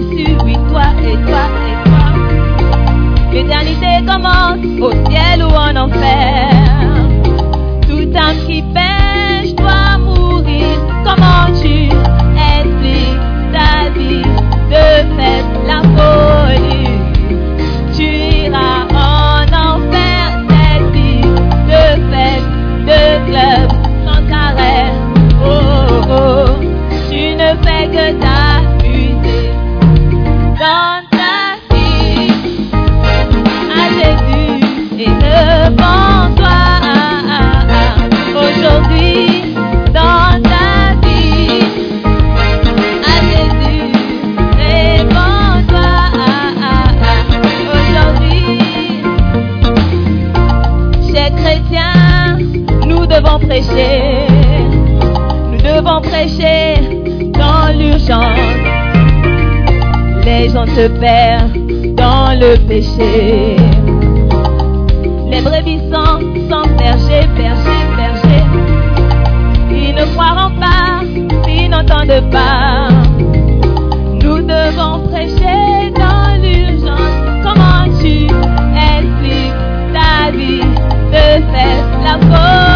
Déçu, oui, toi et toi et toi. L'éternité commence au ciel ou en enfer. Se perdent dans le péché. Les brebis sont sans berger, berger, berger. Ils ne croiront pas s'ils n'entendent pas. Nous devons prêcher dans l'urgence. Comment tu expliques ta vie de fête, la folie?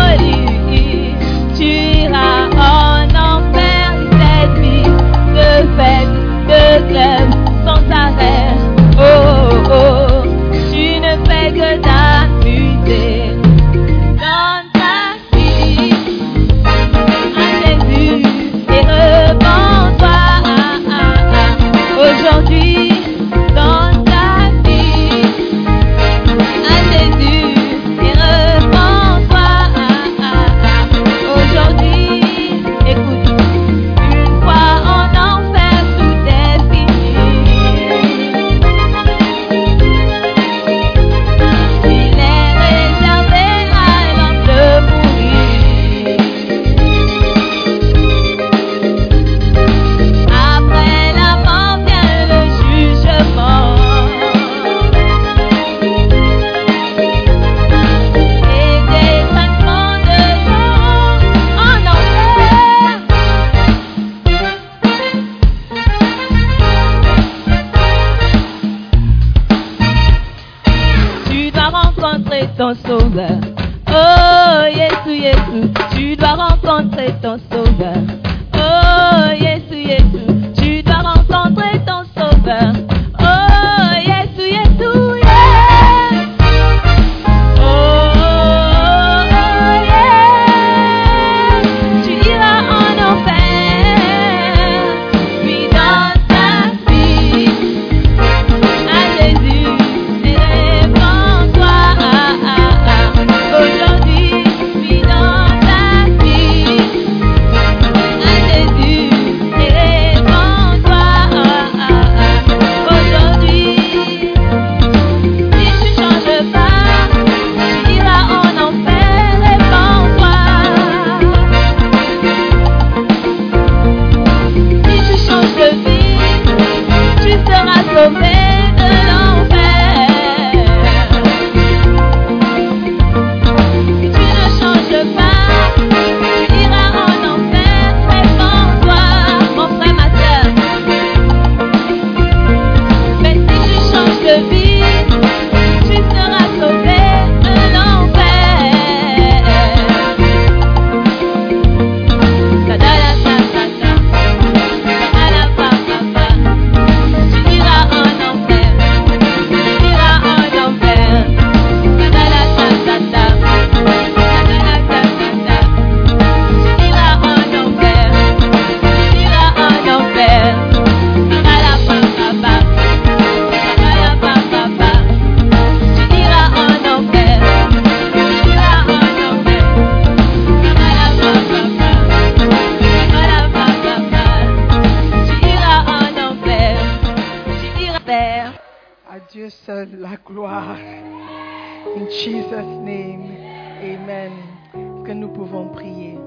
Que nous pouvons prier.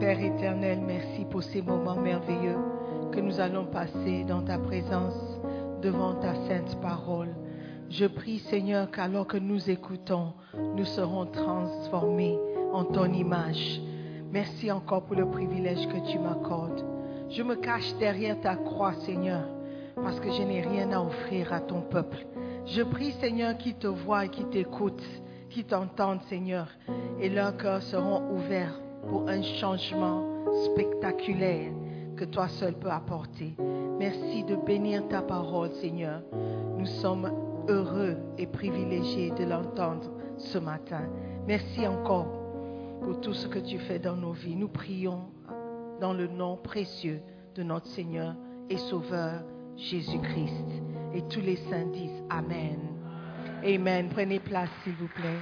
Père éternel, merci pour ces moments merveilleux que nous allons passer dans ta présence devant ta sainte parole. Je prie Seigneur qu'alors que nous écoutons, nous serons transformés en ton image. Merci encore pour le privilège que tu m'accordes. Je me cache derrière ta croix, Seigneur, parce que je n'ai rien à offrir à ton peuple. Je prie, Seigneur, qui te voient et qui t'écoutent, qui t'entendent, Seigneur, et leurs cœurs seront ouverts pour un changement spectaculaire que toi seul peux apporter. Merci de bénir ta parole, Seigneur. Nous sommes heureux et privilégiés de l'entendre ce matin. Merci encore pour tout ce que tu fais dans nos vies. Nous prions dans le nom précieux de notre Seigneur et Sauveur Jésus-Christ. Et tous les saints disent Amen. Amen. Prenez place, s'il vous plaît.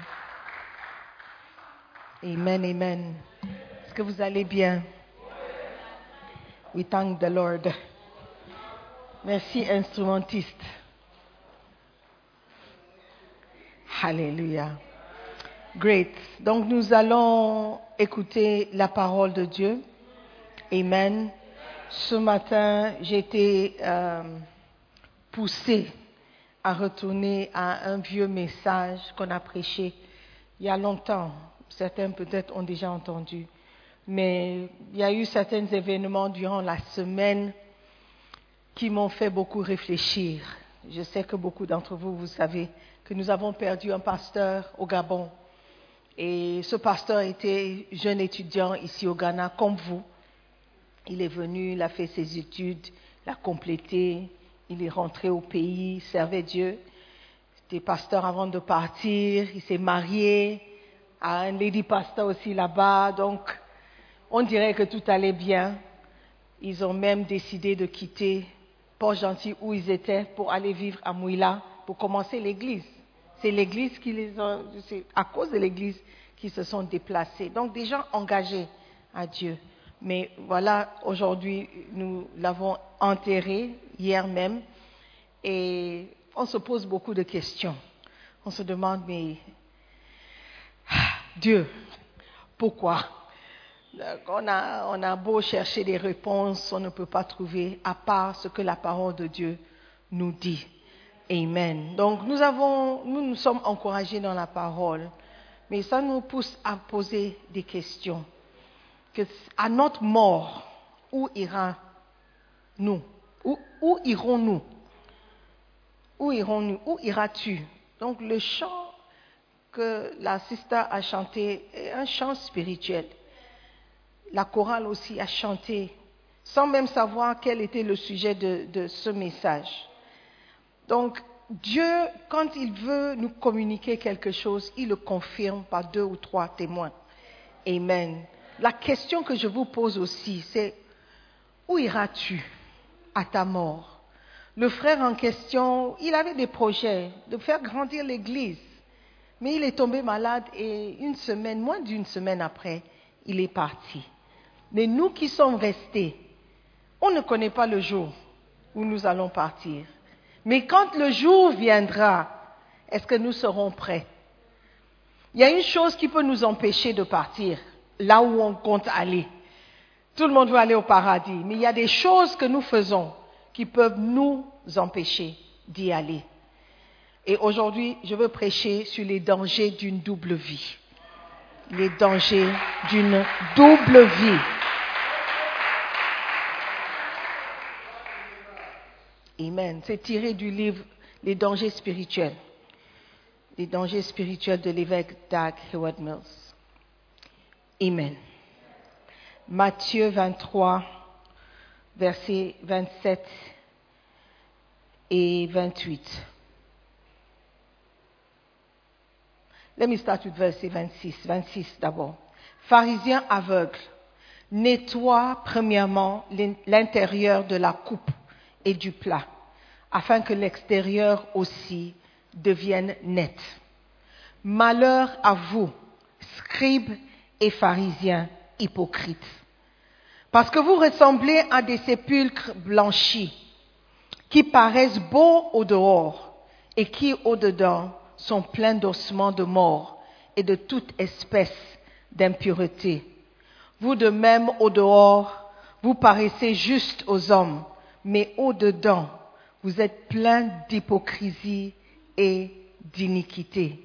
Amen, amen. Est-ce que vous allez bien? We thank the Lord. Merci, instrumentiste. Alléluia. Great. Donc nous allons écouter la parole de Dieu. Amen. Ce matin, j'ai été euh, poussée à retourner à un vieux message qu'on a prêché il y a longtemps. Certains peut-être ont déjà entendu. Mais il y a eu certains événements durant la semaine qui m'ont fait beaucoup réfléchir. Je sais que beaucoup d'entre vous, vous savez que nous avons perdu un pasteur au Gabon. Et ce pasteur était jeune étudiant ici au Ghana, comme vous. Il est venu, il a fait ses études, il a complété, il est rentré au pays, servait Dieu. Était pasteur avant de partir, il s'est marié à un lady pasteur aussi là-bas. Donc, on dirait que tout allait bien. Ils ont même décidé de quitter Port-Gentil où ils étaient pour aller vivre à Mouila pour commencer l'église. C'est l'église qui les a, à cause de l'église qu'ils se sont déplacés. Donc des gens engagés à Dieu. Mais voilà, aujourd'hui, nous l'avons enterré hier même et on se pose beaucoup de questions. On se demande, mais Dieu, pourquoi? On a, beau chercher des réponses, on ne peut pas trouver à part ce que la parole de Dieu nous dit. Amen. Donc nous avons, nous nous sommes encouragés dans la parole, mais ça nous pousse à poser des questions. Que à notre mort, où ira-nous Où, irons-nous? Où irons-nous? Où iras-tu? Donc le chant que la sister a chanté un chant spirituel. La chorale aussi a chanté, sans même savoir quel était le sujet de, de ce message. Donc, Dieu, quand il veut nous communiquer quelque chose, il le confirme par deux ou trois témoins. Amen. La question que je vous pose aussi, c'est où iras-tu? À ta mort Le frère en question, il avait des projets de faire grandir l'Église, mais il est tombé malade et une semaine, moins d'une semaine après, il est parti. Mais nous qui sommes restés, on ne connaît pas le jour où nous allons partir. Mais quand le jour viendra, est-ce que nous serons prêts? Il y a une chose qui peut nous empêcher de partir là où on compte aller. Tout le monde veut aller au paradis, mais il y a des choses que nous faisons qui peuvent nous empêcher d'y aller. Et aujourd'hui, je veux prêcher sur les dangers d'une double vie. Les dangers d'une double vie. Amen. C'est tiré du livre Les dangers spirituels. Les dangers spirituels de l'évêque Doug Heward Mills. Amen. Matthieu 23, versets 27 et 28. Let me start with verset 26. 26 d'abord. Pharisiens aveugles, nettoie premièrement l'intérieur de la coupe et du plat, afin que l'extérieur aussi devienne net. Malheur à vous, scribes et pharisiens hypocrites, parce que vous ressemblez à des sépulcres blanchis, qui paraissent beaux au dehors et qui au dedans sont pleins d'ossements de mort et de toute espèce d'impureté. Vous de même au dehors, vous paraissez juste aux hommes, mais au-dedans, vous êtes plein d'hypocrisie et d'iniquité.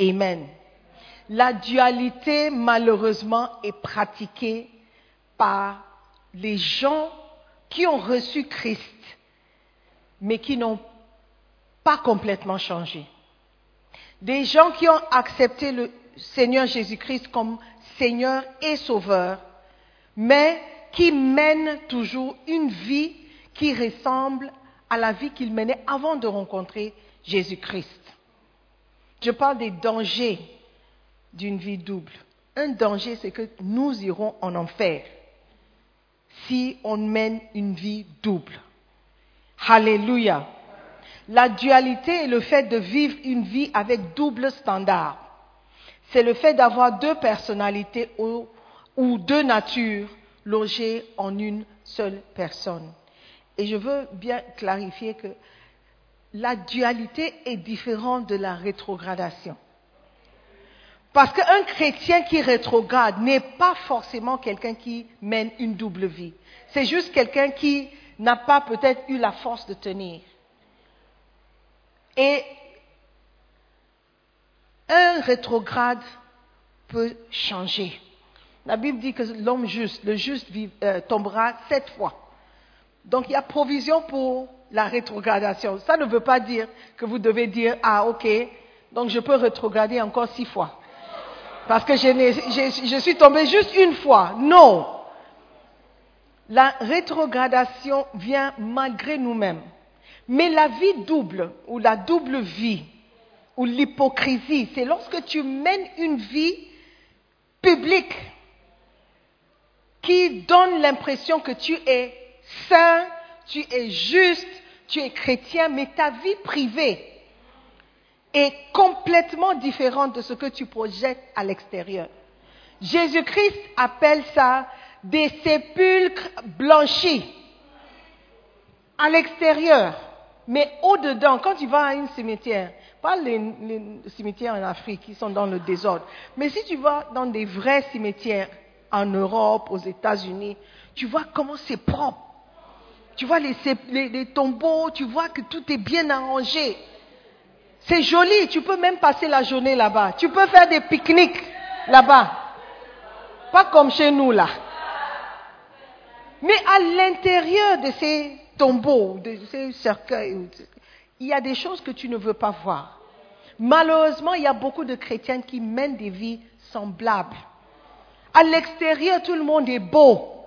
Amen. La dualité, malheureusement, est pratiquée par les gens qui ont reçu Christ, mais qui n'ont pas complètement changé. Des gens qui ont accepté le Seigneur Jésus-Christ comme Seigneur et Sauveur, mais qui mènent toujours une vie qui ressemble à la vie qu'ils menaient avant de rencontrer Jésus-Christ. Je parle des dangers d'une vie double. Un danger, c'est que nous irons en enfer si on mène une vie double. Alléluia. La dualité est le fait de vivre une vie avec double standard. C'est le fait d'avoir deux personnalités ou, ou deux natures logées en une seule personne. Et je veux bien clarifier que la dualité est différente de la rétrogradation. Parce qu'un chrétien qui rétrograde n'est pas forcément quelqu'un qui mène une double vie. C'est juste quelqu'un qui n'a pas peut-être eu la force de tenir. Et un rétrograde peut changer. La Bible dit que l'homme juste, le juste euh, tombera sept fois. Donc il y a provision pour la rétrogradation. Ça ne veut pas dire que vous devez dire, ah ok, donc je peux rétrograder encore six fois. Parce que je, suis tombé juste une fois. Non. La rétrogradation vient malgré nous-mêmes. Mais la vie double, ou la double vie, ou l'hypocrisie, c'est lorsque tu mènes une vie publique qui donne l'impression que tu es saint, tu es juste, tu es chrétien, mais ta vie privée est complètement différente de ce que tu projettes à l'extérieur. Jésus-Christ appelle ça des sépulcres blanchis à l'extérieur, mais au-dedans, quand tu vas à un cimetière, pas les, cimetières en Afrique qui sont dans le désordre, mais si tu vas dans des vrais cimetières en Europe, aux États-Unis, tu vois comment c'est propre. Tu vois les, tombeaux, tu vois que tout est bien arrangé. C'est joli, tu peux même passer la journée là-bas. Tu peux faire des pique-niques là-bas. Pas comme chez nous là. Mais à l'intérieur de ces tombeaux, de ces cercueils, il y a des choses que tu ne veux pas voir. Malheureusement, il y a beaucoup de chrétiens qui mènent des vies semblables. À l'extérieur, tout le monde est beau.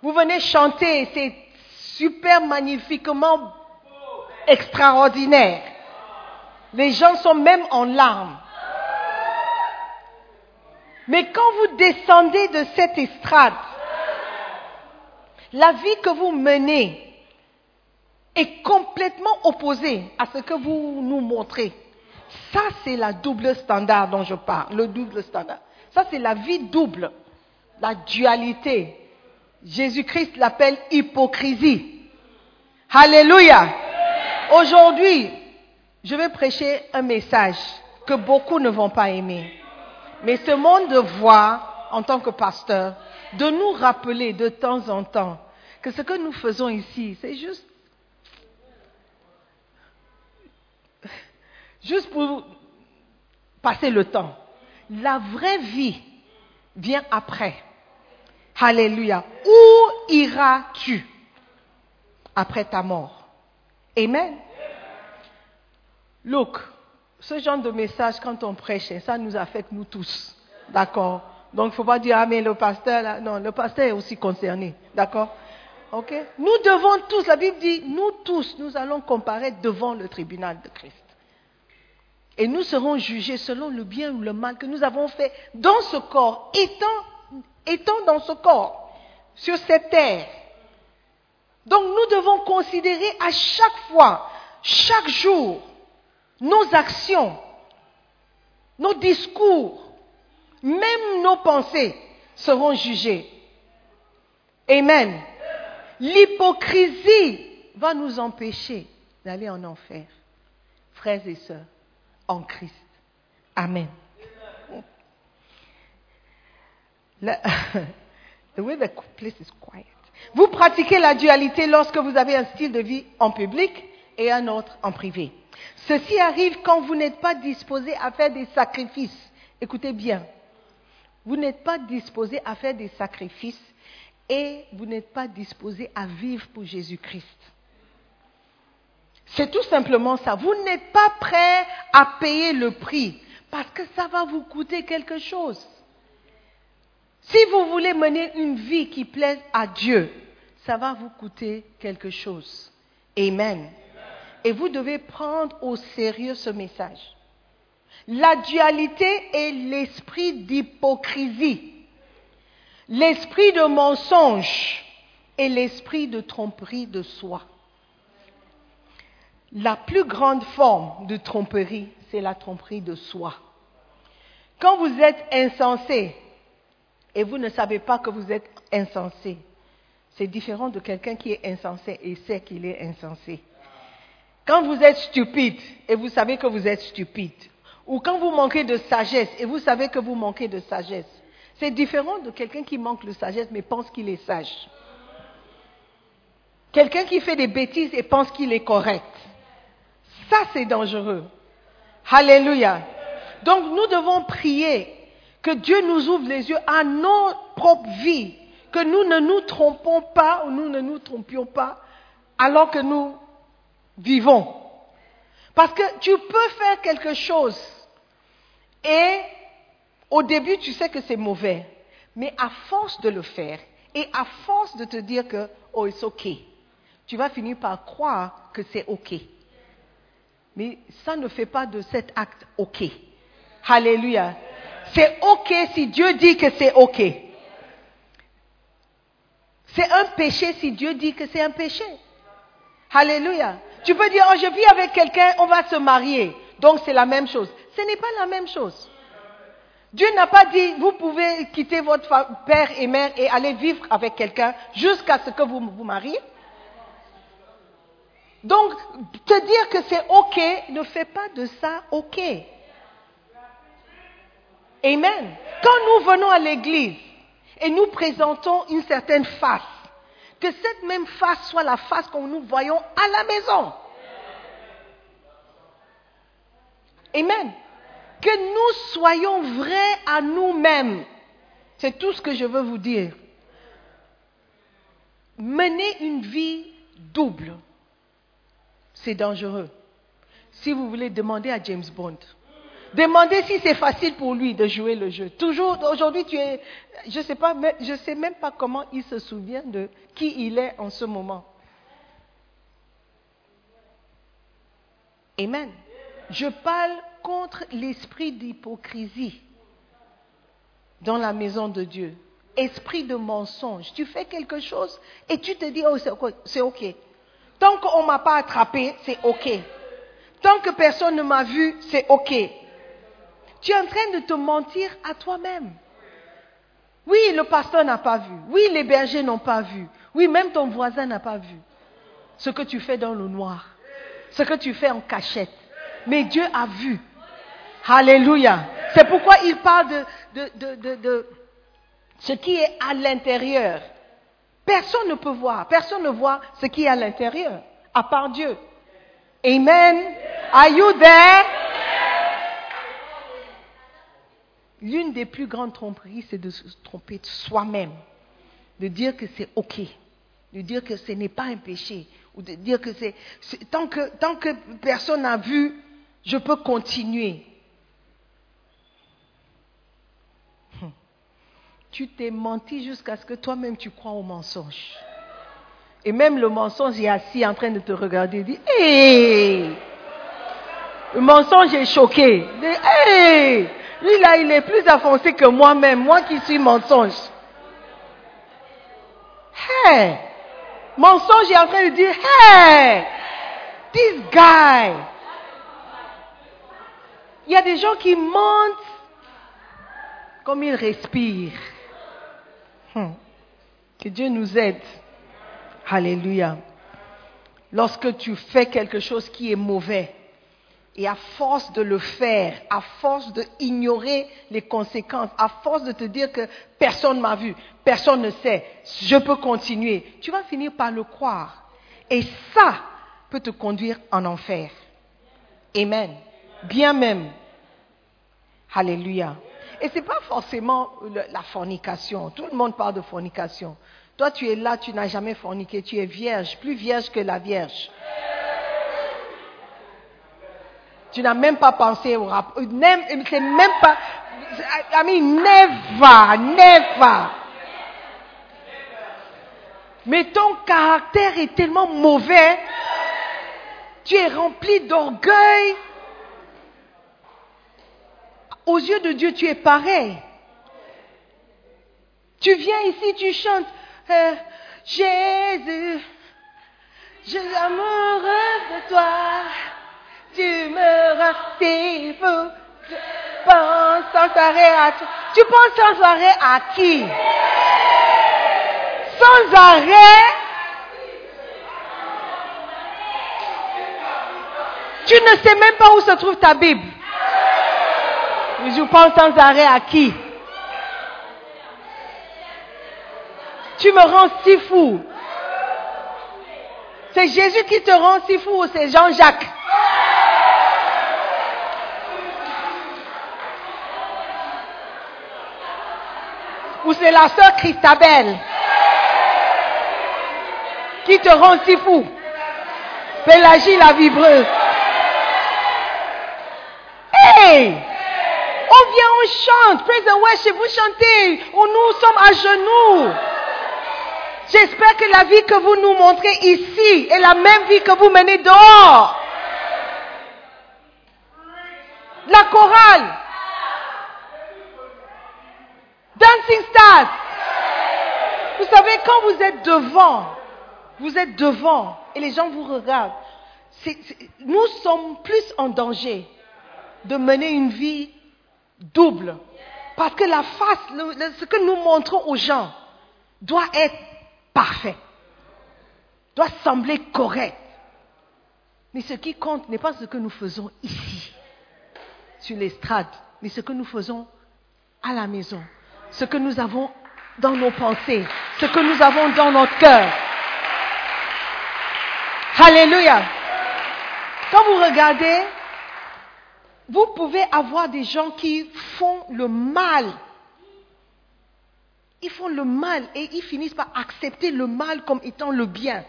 Vous venez chanter, c'est super magnifiquement extraordinaire. Les gens sont même en larmes. Mais quand vous descendez de cette estrade, la vie que vous menez est complètement opposée à ce que vous nous montrez. Ça, c'est la double standard dont je parle, le double standard. Ça, c'est la vie double, la dualité. Jésus-Christ l'appelle hypocrisie. Alléluia. Aujourd'hui, je vais prêcher un message que beaucoup ne vont pas aimer. Mais ce monde voit, en tant que pasteur, de nous rappeler de temps en temps que ce que nous faisons ici, c'est juste, juste pour passer le temps. La vraie vie vient après. Alléluia. Où iras-tu après ta mort? Amen. Look, ce genre de message, quand on prêche, ça nous affecte nous tous. D'accord? Donc, il ne faut pas dire, ah, mais le pasteur, là. non, le pasteur est aussi concerné. D'accord? Ok? Nous devons tous, la Bible dit, nous tous, nous allons comparaître devant le tribunal de Christ. Et nous serons jugés selon le bien ou le mal que nous avons fait dans ce corps, étant, étant dans ce corps, sur cette terre. Donc nous devons considérer à chaque fois, chaque jour, nos actions, nos discours, même nos pensées seront jugées. Amen. L'hypocrisie va nous empêcher d'aller en enfer. Frères et sœurs, en Christ. Amen. the way the place is quiet. Vous pratiquez la dualité lorsque vous avez un style de vie en public et un autre en privé. Ceci arrive quand vous n'êtes pas disposé à faire des sacrifices. Écoutez bien. Vous n'êtes pas disposé à faire des sacrifices et vous n'êtes pas disposé à vivre pour Jésus-Christ. C'est tout simplement ça. Vous n'êtes pas prêt à payer le prix parce que ça va vous coûter quelque chose. Si vous voulez mener une vie qui plaise à Dieu, ça va vous coûter quelque chose. Amen. Et vous devez prendre au sérieux ce message. La dualité est l'esprit d'hypocrisie, l'esprit de mensonge et l'esprit de tromperie de soi. La plus grande forme de tromperie, c'est la tromperie de soi. Quand vous êtes insensé et vous ne savez pas que vous êtes insensé, c'est différent de quelqu'un qui est insensé et sait qu'il est insensé. Quand vous êtes stupide et vous savez que vous êtes stupide, ou quand vous manquez de sagesse et vous savez que vous manquez de sagesse, c'est différent de quelqu'un qui manque de sagesse mais pense qu'il est sage. Quelqu'un qui fait des bêtises et pense qu'il est correct. Ça, c'est dangereux. Alléluia. Donc, nous devons prier que Dieu nous ouvre les yeux à nos propres vies, que nous ne nous trompons pas ou nous ne nous trompions pas alors que nous vivons. Parce que tu peux faire quelque chose et au début tu sais que c'est mauvais, mais à force de le faire et à force de te dire que oh c'est ok, tu vas finir par croire que c'est ok. Mais ça ne fait pas de cet acte ok. Alléluia. C'est ok si Dieu dit que c'est ok. C'est un péché si Dieu dit que c'est un péché. Alléluia. Tu peux dire, oh, je vis avec quelqu'un, on va se marier. Donc c'est la même chose. Ce n'est pas la même chose. Dieu n'a pas dit, vous pouvez quitter votre père et mère et aller vivre avec quelqu'un jusqu'à ce que vous vous mariez. Donc, te dire que c'est OK ne fait pas de ça OK. Amen. Quand nous venons à l'église et nous présentons une certaine face, que cette même face soit la face que nous voyons à la maison. Amen. Que nous soyons vrais à nous-mêmes. C'est tout ce que je veux vous dire. Mener une vie double, c'est dangereux. Si vous voulez, demander à James Bond. Demandez si c'est facile pour lui de jouer le jeu. Toujours, aujourd'hui, tu es, je sais pas, je sais même pas comment il se souvient de qui il est en ce moment. Amen. Je parle contre l'esprit d'hypocrisie dans la maison de Dieu. Esprit de mensonge. Tu fais quelque chose et tu te dis, oh, c'est ok. Tant qu'on ne m'a pas attrapé, c'est ok. Tant que personne ne m'a vu, c'est ok. Tu es en train de te mentir à toi-même. Oui, le pasteur n'a pas vu. Oui, les bergers n'ont pas vu. Oui, même ton voisin n'a pas vu. Ce que tu fais dans le noir. Ce que tu fais en cachette. Mais Dieu a vu. Alléluia. C'est pourquoi il parle de, de, de, de, ce qui est à l'intérieur. Personne ne peut voir. Personne ne voit ce qui est à l'intérieur, à part Dieu. Amen. Are you there? L'une des plus grandes tromperies, c'est de se tromper de soi-même. De dire que c'est OK. De dire que ce n'est pas un péché. Ou de dire que c'est. Tant que, personne n'a vu, je peux continuer. Hum. Tu t'es menti jusqu'à ce que toi-même tu crois au mensonge. Et même le mensonge est assis en train de te regarder et dit Hé Le mensonge est choqué. Hé lui là, il est plus avancé que moi-même, moi qui suis mensonge. Hey! Mensonge est en train de dire, hey! This guy! Il y a des gens qui mentent comme ils respirent. Hmm. Que Dieu nous aide. Alléluia. Lorsque tu fais quelque chose qui est mauvais, et à force de le faire, à force d'ignorer les conséquences, à force de te dire que personne m'a vu, personne ne sait, je peux continuer, tu vas finir par le croire. Et ça peut te conduire en enfer. Amen. Bien même. Alléluia. Et ce n'est pas forcément la fornication. Tout le monde parle de fornication. Toi, tu es là, tu n'as jamais forniqué, tu es vierge, plus vierge que la vierge. Tu n'as même pas pensé au rapport. C'est même pas. I mean, never, never. Mais ton caractère est tellement mauvais. Tu es rempli d'orgueil. Aux yeux de Dieu, tu es pareil. Tu viens ici, tu chantes. Euh, Jésus, je suis amoureux de toi tu me rassures. Tu penses sans arrêt à Tu penses sans arrêt à qui? Sans arrêt Tu ne sais même pas où se trouve ta Bible. Je pense sans arrêt à qui? Tu me rends si fou. C'est Jésus qui te rend si fou ou c'est Jean-Jacques ou c'est la sœur Christabelle qui te rend si fou. Pélagie la vibreuse. Hey! On vient, on chante. Praise and worship, vous chantez. Nous sommes à genoux. J'espère que la vie que vous nous montrez ici est la même vie que vous menez dehors. La chorale. Dancing Stars. Vous savez, quand vous êtes devant, vous êtes devant et les gens vous regardent, nous sommes plus en danger de mener une vie double. Parce que la face, ce que nous montrons aux gens, doit être parfait, doit sembler correct. Mais ce qui compte n'est pas ce que nous faisons ici, sur l'estrade, mais ce que nous faisons à la maison ce que nous avons dans nos pensées, ce que nous avons dans notre cœur. Alléluia. Quand vous regardez, vous pouvez avoir des gens qui font le mal. Ils font le mal et ils finissent par accepter le mal comme étant le bien.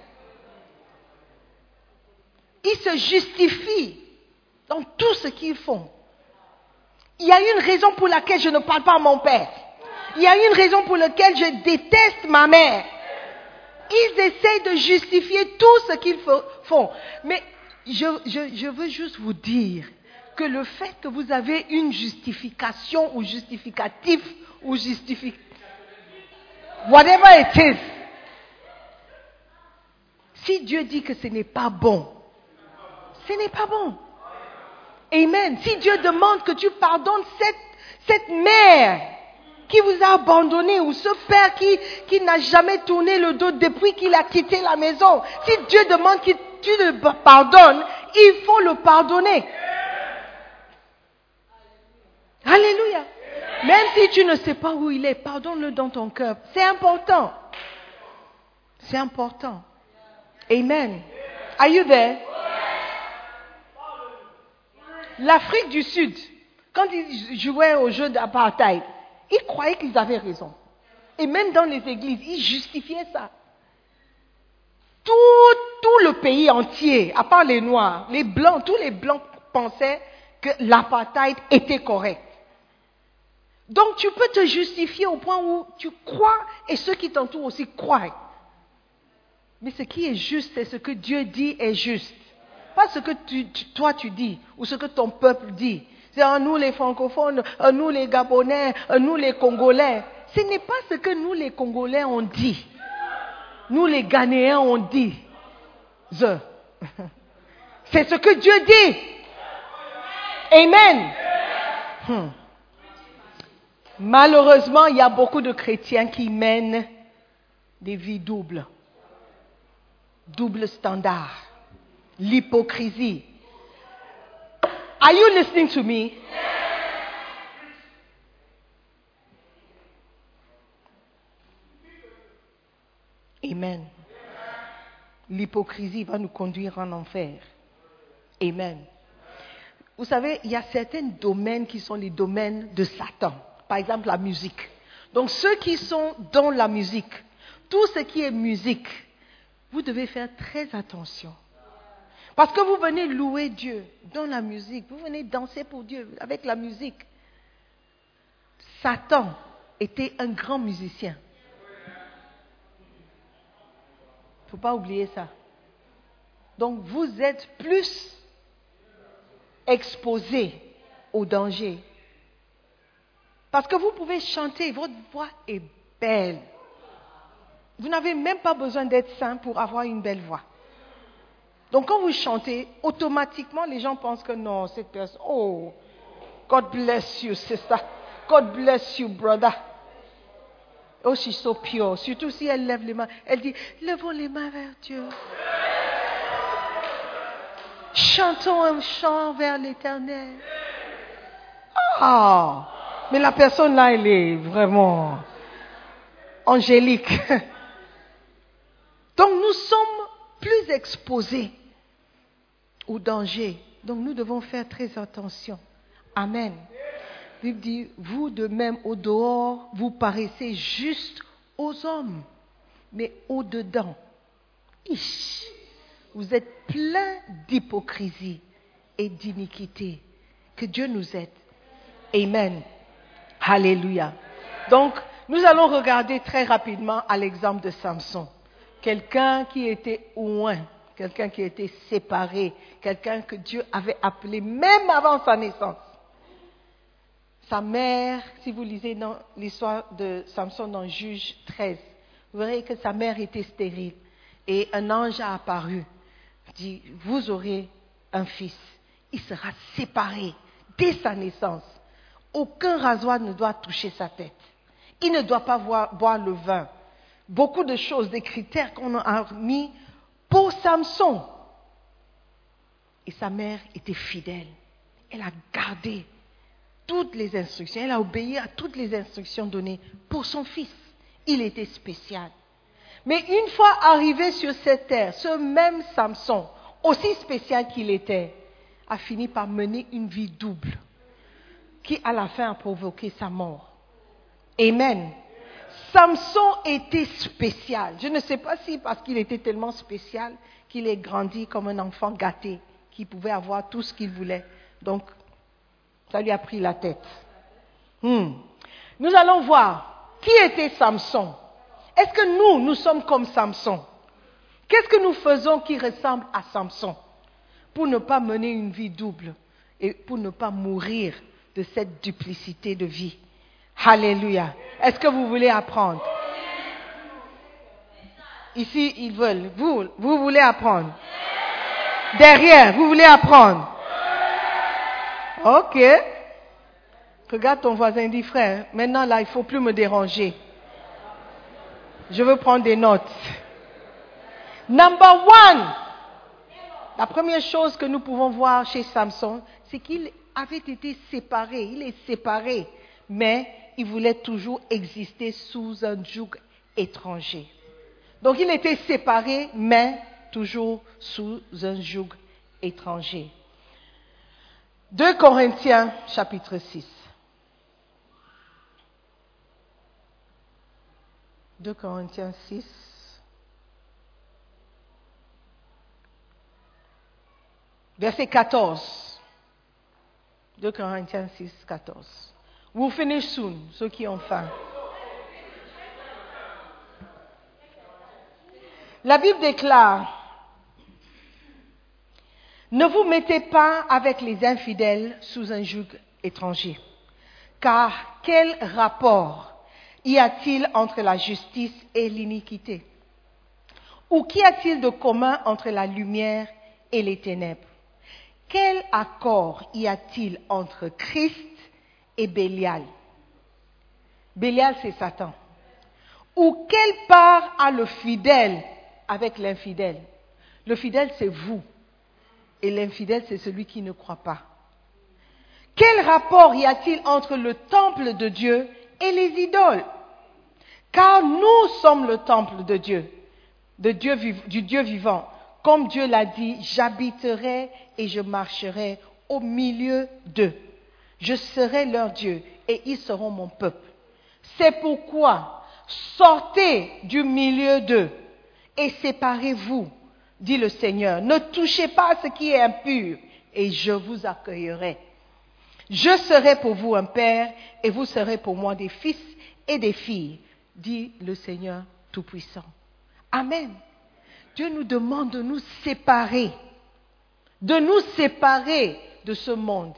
Ils se justifient tout ce qu'ils font. Il y a une raison pour laquelle je ne parle pas à mon père. Il y a une raison pour laquelle je déteste ma mère. Ils essayent de justifier tout ce qu'ils font. Mais je, veux juste vous dire que le fait que vous avez une justification ou justificatif ou justificatif, whatever it is, si Dieu dit que ce n'est pas bon, ce n'est pas bon. Amen. Si Dieu demande que tu pardonnes cette, cette mère qui vous a abandonné ou ce père qui, qui n'a jamais tourné le dos depuis qu'il a quitté la maison, si Dieu demande que tu le pardonnes, il faut le pardonner. Alléluia. Même si tu ne sais pas où il est, pardonne-le dans ton cœur. C'est important. C'est important. Amen. Are you there? L'Afrique du Sud, quand ils jouaient au jeu d'apartheid, ils croyaient qu'ils avaient raison. Et même dans les églises, ils justifiaient ça. Tout, tout le pays entier, à part les Noirs, les Blancs, tous les Blancs pensaient que l'apartheid était correct. Donc tu peux te justifier au point où tu crois et ceux qui t'entourent aussi croient. Mais ce qui est juste, c'est ce que Dieu dit est juste. Pas ce que toi tu dis ou ce que ton peuple dit. C'est à nous les francophones, à nous les Gabonais, à nous les Congolais. Ce n'est pas ce que nous les Congolais ont dit. Nous les Ghanéens ont dit. C'est ce que Dieu dit. Amen. Hmm. Malheureusement, il y a beaucoup de chrétiens qui mènent des vies doubles. Double standard. L'hypocrisie. Are you listening to me? Amen. L'hypocrisie va nous conduire en enfer. Amen. Vous savez, il y a certains domaines qui sont les domaines de Satan. Par exemple, la musique. Donc, ceux qui sont dans la musique, tout ce qui est musique, vous devez faire très attention. Parce que vous venez louer Dieu dans la musique, vous venez danser pour Dieu avec la musique. Satan était un grand musicien. Il ne faut pas oublier ça. Donc vous êtes plus exposé au danger. Parce que vous pouvez chanter, votre voix est belle. Vous n'avez même pas besoin d'être saint pour avoir une belle voix. Donc quand vous chantez, automatiquement les gens pensent que non, cette personne, oh, God bless you, sister. God bless you, brother. Oh, she's so pure. Surtout si elle lève les mains. Elle dit, levons les mains vers Dieu. Chantons un chant vers l'éternel. Ah, mais la personne là, elle est vraiment angélique. Donc nous sommes plus exposés au danger. Donc nous devons faire très attention. Amen. Bible dit, vous de même au dehors, vous paraissez juste aux hommes, mais au-dedans, vous êtes plein d'hypocrisie et d'iniquité. Que Dieu nous aide. Amen. Alléluia. Donc, nous allons regarder très rapidement à l'exemple de Samson. Quelqu'un qui était loin, quelqu'un qui était séparé, quelqu'un que Dieu avait appelé même avant sa naissance. Sa mère, si vous lisez dans l'histoire de Samson dans Juge 13, vous verrez que sa mère était stérile. Et un ange a apparu, dit, vous aurez un fils. Il sera séparé dès sa naissance. Aucun rasoir ne doit toucher sa tête. Il ne doit pas boire le vin. Beaucoup de choses, des critères qu'on a mis pour Samson. Et sa mère était fidèle. Elle a gardé toutes les instructions. Elle a obéi à toutes les instructions données pour son fils. Il était spécial. Mais une fois arrivé sur cette terre, ce même Samson, aussi spécial qu'il était, a fini par mener une vie double, qui à la fin a provoqué sa mort. Amen. Samson était spécial. Je ne sais pas si parce qu'il était tellement spécial qu'il est grandi comme un enfant gâté, qui pouvait avoir tout ce qu'il voulait. Donc, ça lui a pris la tête. Hmm. Nous allons voir qui était Samson. Est-ce que nous, nous sommes comme Samson? Qu'est-ce que nous faisons qui ressemble à Samson pour ne pas mener une vie double et pour ne pas mourir de cette duplicité de vie? Alléluia. Est-ce que vous voulez apprendre? Ici, ils veulent. Vous, vous voulez apprendre? Derrière, vous voulez apprendre? Ok. Regarde ton voisin, dit frère, maintenant là, il ne faut plus me déranger. Je veux prendre des notes. Number one. La première chose que nous pouvons voir chez Samson, c'est qu'il avait été séparé. Il est séparé, mais il voulait toujours exister sous un joug étranger. Donc il était séparé, mais toujours sous un joug étranger. 2 Corinthiens chapitre 6. 2 Corinthiens 6. Verset 14. 2 Corinthiens 6, 14. We'll finish soon, ceux qui ont faim. La Bible déclare, ne vous mettez pas avec les infidèles sous un joug étranger, car quel rapport y a-t-il entre la justice et l'iniquité? Ou qu'y a-t-il de commun entre la lumière et les ténèbres? Quel accord y a-t-il entre Christ et Bélial Bélial, c'est Satan. Ou quelle part a le fidèle avec l'infidèle? Le fidèle, c'est vous. Et l'infidèle, c'est celui qui ne croit pas. Quel rapport y a-t-il entre le temple de Dieu et les idoles? Car nous sommes le temple de Dieu, de Dieu du Dieu vivant. Comme Dieu l'a dit, j'habiterai et je marcherai au milieu d'eux. Je serai leur Dieu et ils seront mon peuple. C'est pourquoi sortez du milieu d'eux et séparez-vous, dit le Seigneur. Ne touchez pas ce qui est impur et je vous accueillerai. Je serai pour vous un père et vous serez pour moi des fils et des filles dit le Seigneur Tout-Puissant. Amen. Dieu nous demande de nous séparer, de nous séparer de ce monde.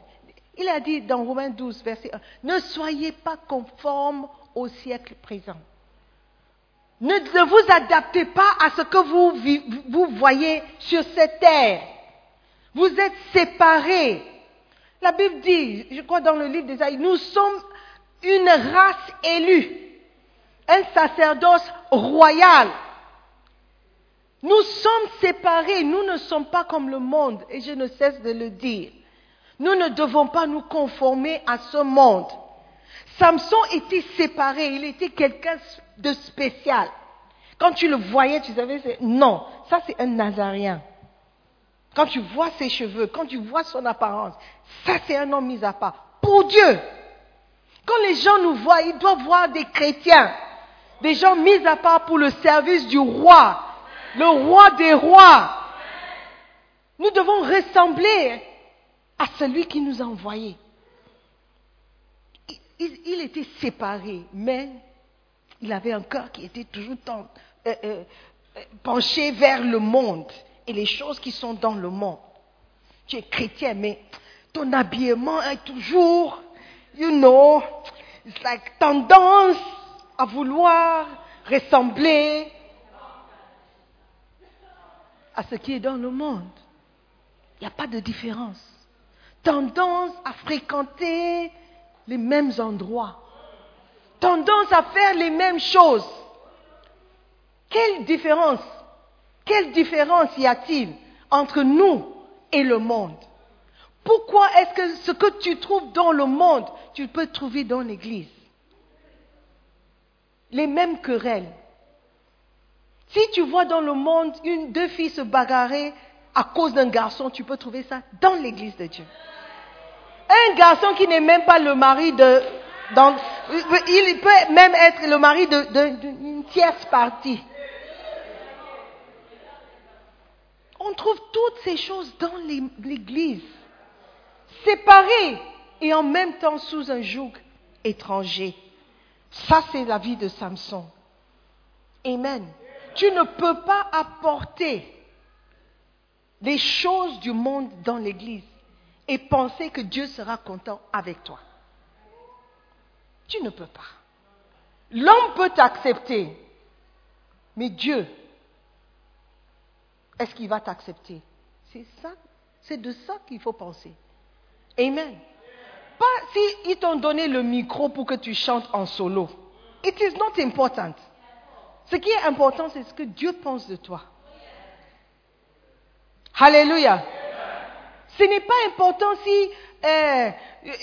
Il a dit dans Romains 12, verset 1, ne soyez pas conformes au siècle présent. Ne, vous adaptez pas à ce que vous, voyez sur cette terre. Vous êtes séparés. La Bible dit, je crois dans le livre des nous sommes une race élue un sacerdoce royal. Nous sommes séparés, nous ne sommes pas comme le monde, et je ne cesse de le dire. Nous ne devons pas nous conformer à ce monde. Samson était séparé, il était quelqu'un de spécial. Quand tu le voyais, tu savais, non, ça c'est un Nazarien. Quand tu vois ses cheveux, quand tu vois son apparence, ça c'est un homme mis à part. Pour Dieu. Quand les gens nous voient, ils doivent voir des chrétiens des gens mis à part pour le service du roi, le roi des rois. Nous devons ressembler à celui qui nous a envoyés. Il, était séparé, mais il avait un cœur qui était toujours euh, euh, penché vers le monde et les choses qui sont dans le monde. Tu es chrétien, mais ton habillement est toujours, you know, it's like tendance à vouloir ressembler à ce qui est dans le monde. Il n'y a pas de différence. Tendance à fréquenter les mêmes endroits. Tendance à faire les mêmes choses. Quelle différence Quelle différence y a-t-il entre nous et le monde? Pourquoi est-ce que ce que tu trouves dans le monde, tu peux trouver dans l'Église? Les mêmes querelles. Si tu vois dans le monde une, deux filles se bagarrer à cause d'un garçon, tu peux trouver ça dans l'église de Dieu. Un garçon qui n'est même pas le mari de... il peut même être le mari d'une tierce partie. On trouve toutes ces choses dans l'église. séparés et en même temps sous un joug étranger. Ça, c'est la vie de Samson. Amen. Tu ne peux pas apporter les choses du monde dans l'Église et penser que Dieu sera content avec toi. Tu ne peux pas. L'homme peut t'accepter, mais Dieu, est-ce qu'il va t'accepter? C'est ça, c'est de ça qu'il faut penser. Amen. Pas si ils t'ont donné le micro pour que tu chantes en solo. It is not important. Ce qui est important, c'est ce que Dieu pense de toi. Alléluia. Ce n'est pas important si euh,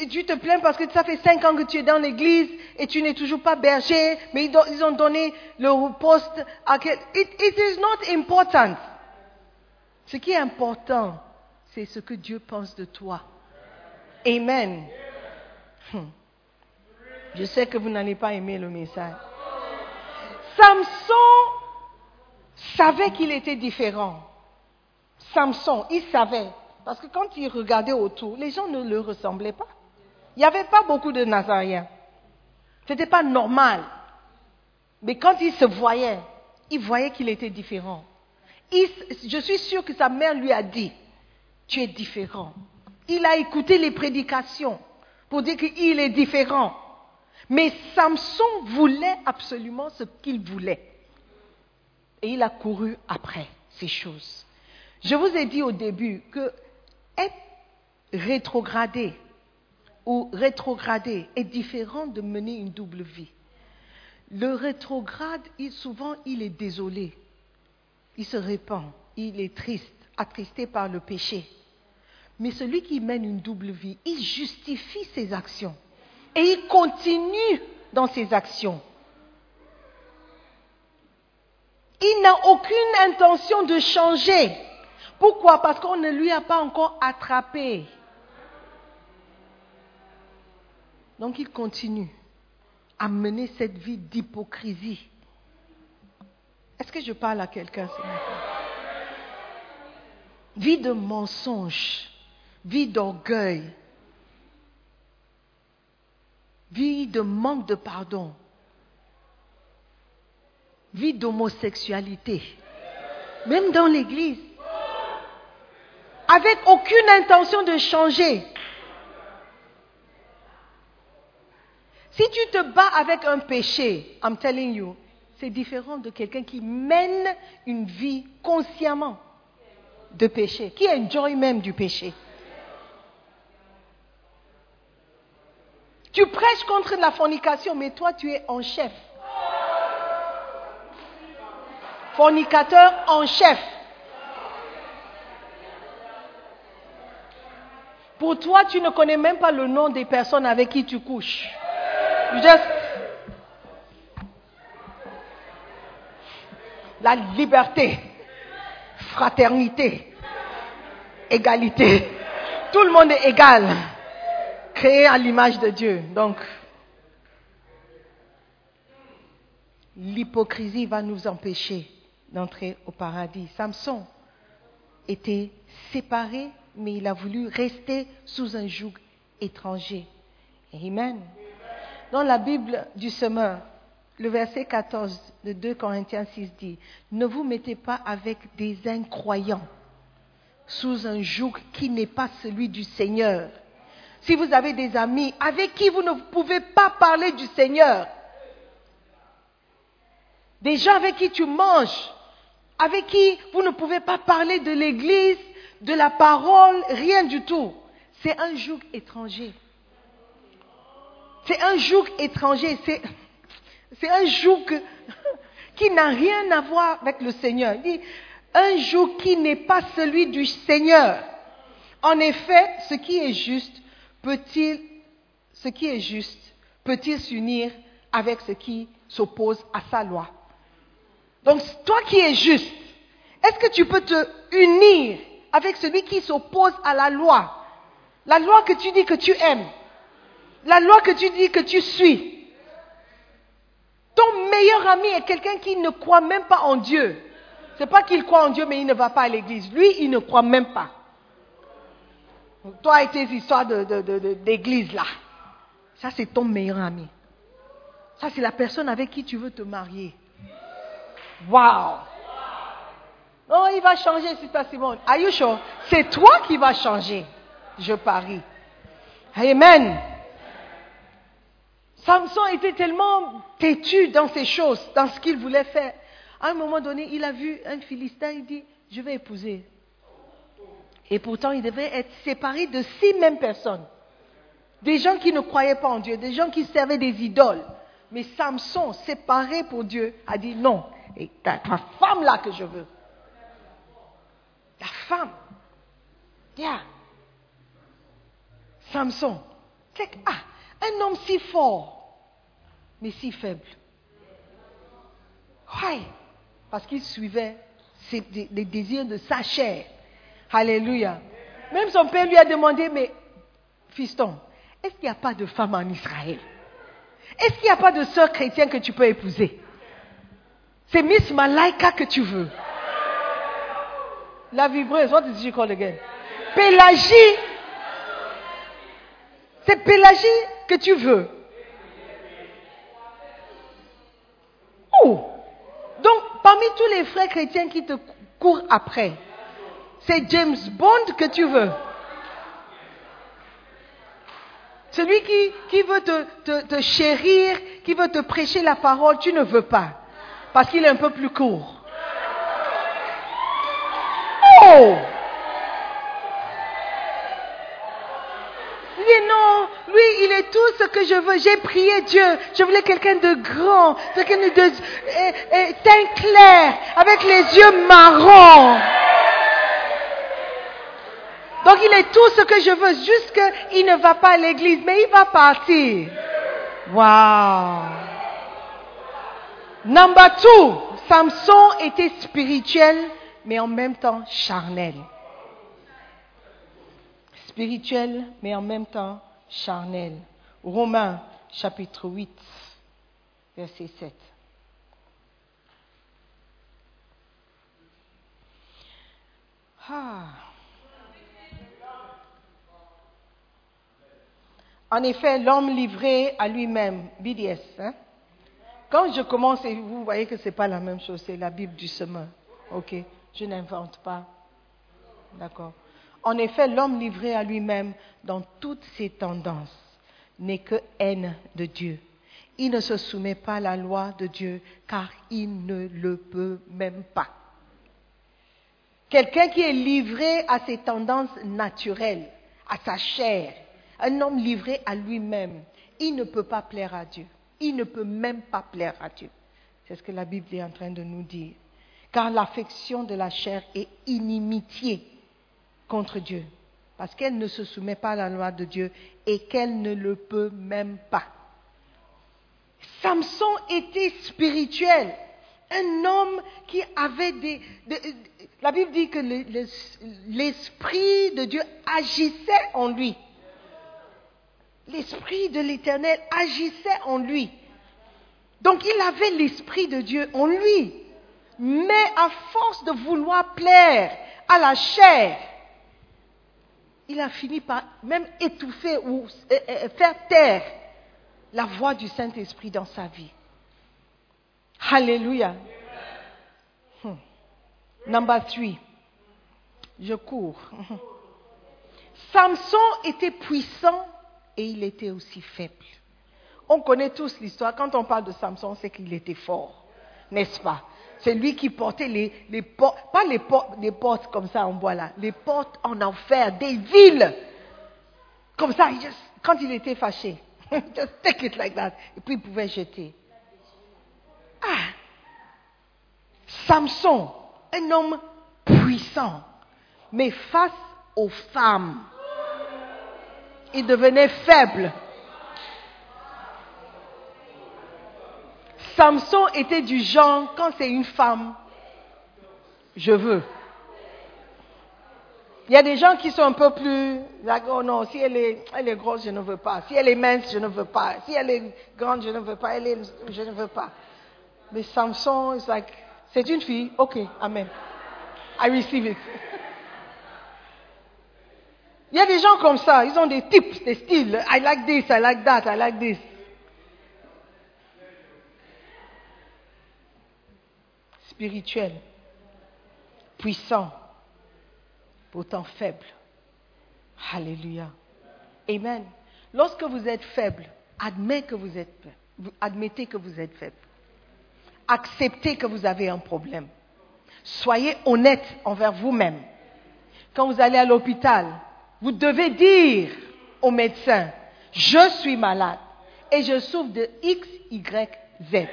tu te plains parce que ça fait cinq ans que tu es dans l'église et tu n'es toujours pas berger, mais ils ont donné le poste à quel... It, is not important. Ce qui est important, c'est ce que Dieu pense de toi. Amen. Hmm. Je sais que vous n'allez pas aimer le message. Samson savait qu'il était différent. Samson, il savait. Parce que quand il regardait autour, les gens ne le ressemblaient pas. Il n'y avait pas beaucoup de Nazaréens. Ce n'était pas normal. Mais quand il se voyait, il voyait qu'il était différent. je suis sûre que sa mère lui a dit, tu es différent. Il a écouté les prédications pour dire qu'il est différent. Mais Samson voulait absolument ce qu'il voulait. Et il a couru après ces choses. Je vous ai dit au début que être rétrogradé ou rétrogradé est différent de mener une double vie. Le rétrograde, souvent, il est désolé. Il se répand. Il est triste, attristé par le péché. Mais celui qui mène une double vie, il justifie ses actions. Et il continue dans ses actions. Il n'a aucune intention de changer. Pourquoi? Parce qu'on ne lui a pas encore attrapé. Donc il continue à mener cette vie d'hypocrisie. Est-ce que je parle à quelqu'un ce matin? Vie de mensonge, vie d'orgueil, vie de manque de pardon, vie d'homosexualité, même dans l'Église avec aucune intention de changer. Si tu te bats avec un péché, I'm telling you, c'est différent de quelqu'un qui mène une vie consciemment de péché, qui enjoy même du péché. Tu prêches contre la fornication, mais toi tu es en chef. Fornicateur en chef. Pour toi, tu ne connais même pas le nom des personnes avec qui tu couches. Juste la liberté, fraternité, égalité. Tout le monde est égal, créé à l'image de Dieu. Donc, l'hypocrisie va nous empêcher d'entrer au paradis. Samson était séparé mais il a voulu rester sous un joug étranger. Amen. Dans la Bible du semeur, le verset 14 de 2 Corinthiens 6 dit, ne vous mettez pas avec des incroyants sous un joug qui n'est pas celui du Seigneur. Si vous avez des amis avec qui vous ne pouvez pas parler du Seigneur, des gens avec qui tu manges, avec qui vous ne pouvez pas parler de l'Église, de la parole, rien du tout. C'est un joug étranger. C'est un joug étranger. C'est, un joug qui n'a rien à voir avec le Seigneur. un joug qui n'est pas celui du Seigneur. En effet, ce qui est juste peut-il, ce qui est juste peut-il s'unir avec ce qui s'oppose à sa loi? Donc, toi qui es juste, est-ce que tu peux te unir avec celui qui s'oppose à la loi. La loi que tu dis que tu aimes. La loi que tu dis que tu suis. Ton meilleur ami est quelqu'un qui ne croit même pas en Dieu. Ce n'est pas qu'il croit en Dieu, mais il ne va pas à l'église. Lui, il ne croit même pas. Toi et tes histoires d'église là. Ça, c'est ton meilleur ami. Ça, c'est la personne avec qui tu veux te marier. Wow! Non, il va changer, Sister Simone. Are you sure? C'est toi qui vas changer. Je parie. Amen. Samson était tellement têtu dans ses choses, dans ce qu'il voulait faire. À un moment donné, il a vu un Philistin, il dit, je vais épouser. Et pourtant, il devait être séparé de six mêmes personnes. Des gens qui ne croyaient pas en Dieu, des gens qui servaient des idoles. Mais Samson, séparé pour Dieu, a dit non. Et ta femme là que je veux. La femme. Yeah. Samson. Ah, un homme si fort, mais si faible. Ouais. Parce qu'il suivait les désirs de sa chair. Alléluia. Même son père lui a demandé, mais fiston, est-ce qu'il n'y a pas de femme en Israël? Est-ce qu'il n'y a pas de sœur chrétienne que tu peux épouser? C'est Miss Malaika que tu veux. La vibreuse, what did you call again Pélagie. C'est Pélagie que tu veux. Oh Donc, parmi tous les frères chrétiens qui te courent après, c'est James Bond que tu veux. Celui qui, qui veut te chérir, qui veut te prêcher la parole, tu ne veux pas. Parce qu'il est un peu plus court. Oh non, lui, il est tout ce que je veux. J'ai prié Dieu. Je voulais quelqu'un de grand, quelqu'un de, teint clair, avec les yeux marrons. Donc il est tout ce que je veux, juste qu'il ne va pas à l'église, mais il va partir. Wow. Number two, Samson était spirituel, mais en même temps charnel. Spirituel, mais en même temps charnel. Romains chapitre 8, verset 7. Ah. En effet, l'homme livré à lui-même, BDS. hein. Quand je commence, vous voyez que ce n'est pas la même chose, c'est la Bible du semeur. Ok, je n'invente pas. D'accord. En effet, l'homme livré à lui-même dans toutes ses tendances n'est que haine de Dieu. Il ne se soumet pas à la loi de Dieu car il ne le peut même pas. Quelqu'un qui est livré à ses tendances naturelles, à sa chair, un homme livré à lui-même, il ne peut pas plaire à Dieu. Il ne peut même pas plaire à Dieu. C'est ce que la Bible est en train de nous dire. Car l'affection de la chair est inimitié contre Dieu, parce qu'elle ne se soumet pas à la loi de Dieu et qu'elle ne le peut même pas. Samson était spirituel, un homme qui avait des... la Bible dit que le- le- l'Esprit de Dieu agissait en lui. L'Esprit de l'Éternel agissait en lui. Donc il avait l'Esprit de Dieu en lui. Mais à force de vouloir plaire à la chair, il a fini par même étouffer ou euh, euh, faire taire la voix du Saint-Esprit dans sa vie. Alléluia. Hmm. Number three. Je cours. Samson était puissant et il était aussi faible. On connaît tous l'histoire. Quand on parle de Samson, c'est qu'il était fort, n'est-ce pas? C'est lui qui portait les, portes, pas les portes, les portes comme ça en bois là, les portes en enfer des villes. Comme ça, quand il était fâché, just take it like that. Et puis il pouvait jeter. Ah Samson, un homme puissant, mais face aux femmes, il devenait faible. Samson était du genre, quand c'est une femme, je veux. Il y a des gens qui sont un peu plus, like, oh non, si elle est, elle est grosse, je ne veux pas. Si elle est mince, je ne veux pas. Si elle est grande, je ne veux pas. Elle est, je ne veux pas. Mais Samson, like, c'est une fille, ok, amen. I receive it. Il y a des gens comme ça, ils ont des types, des styles. I like this, I like that, I like this. Spirituel, puissant, pourtant faible. Alléluia. Amen. Lorsque vous êtes faible, admettez que vous êtes, admettez que vous êtes faible. Acceptez que vous avez un problème. Soyez honnête envers vous-même. Quand vous allez à l'hôpital, vous devez dire au médecin, je suis malade et je souffre de X, Y, Z.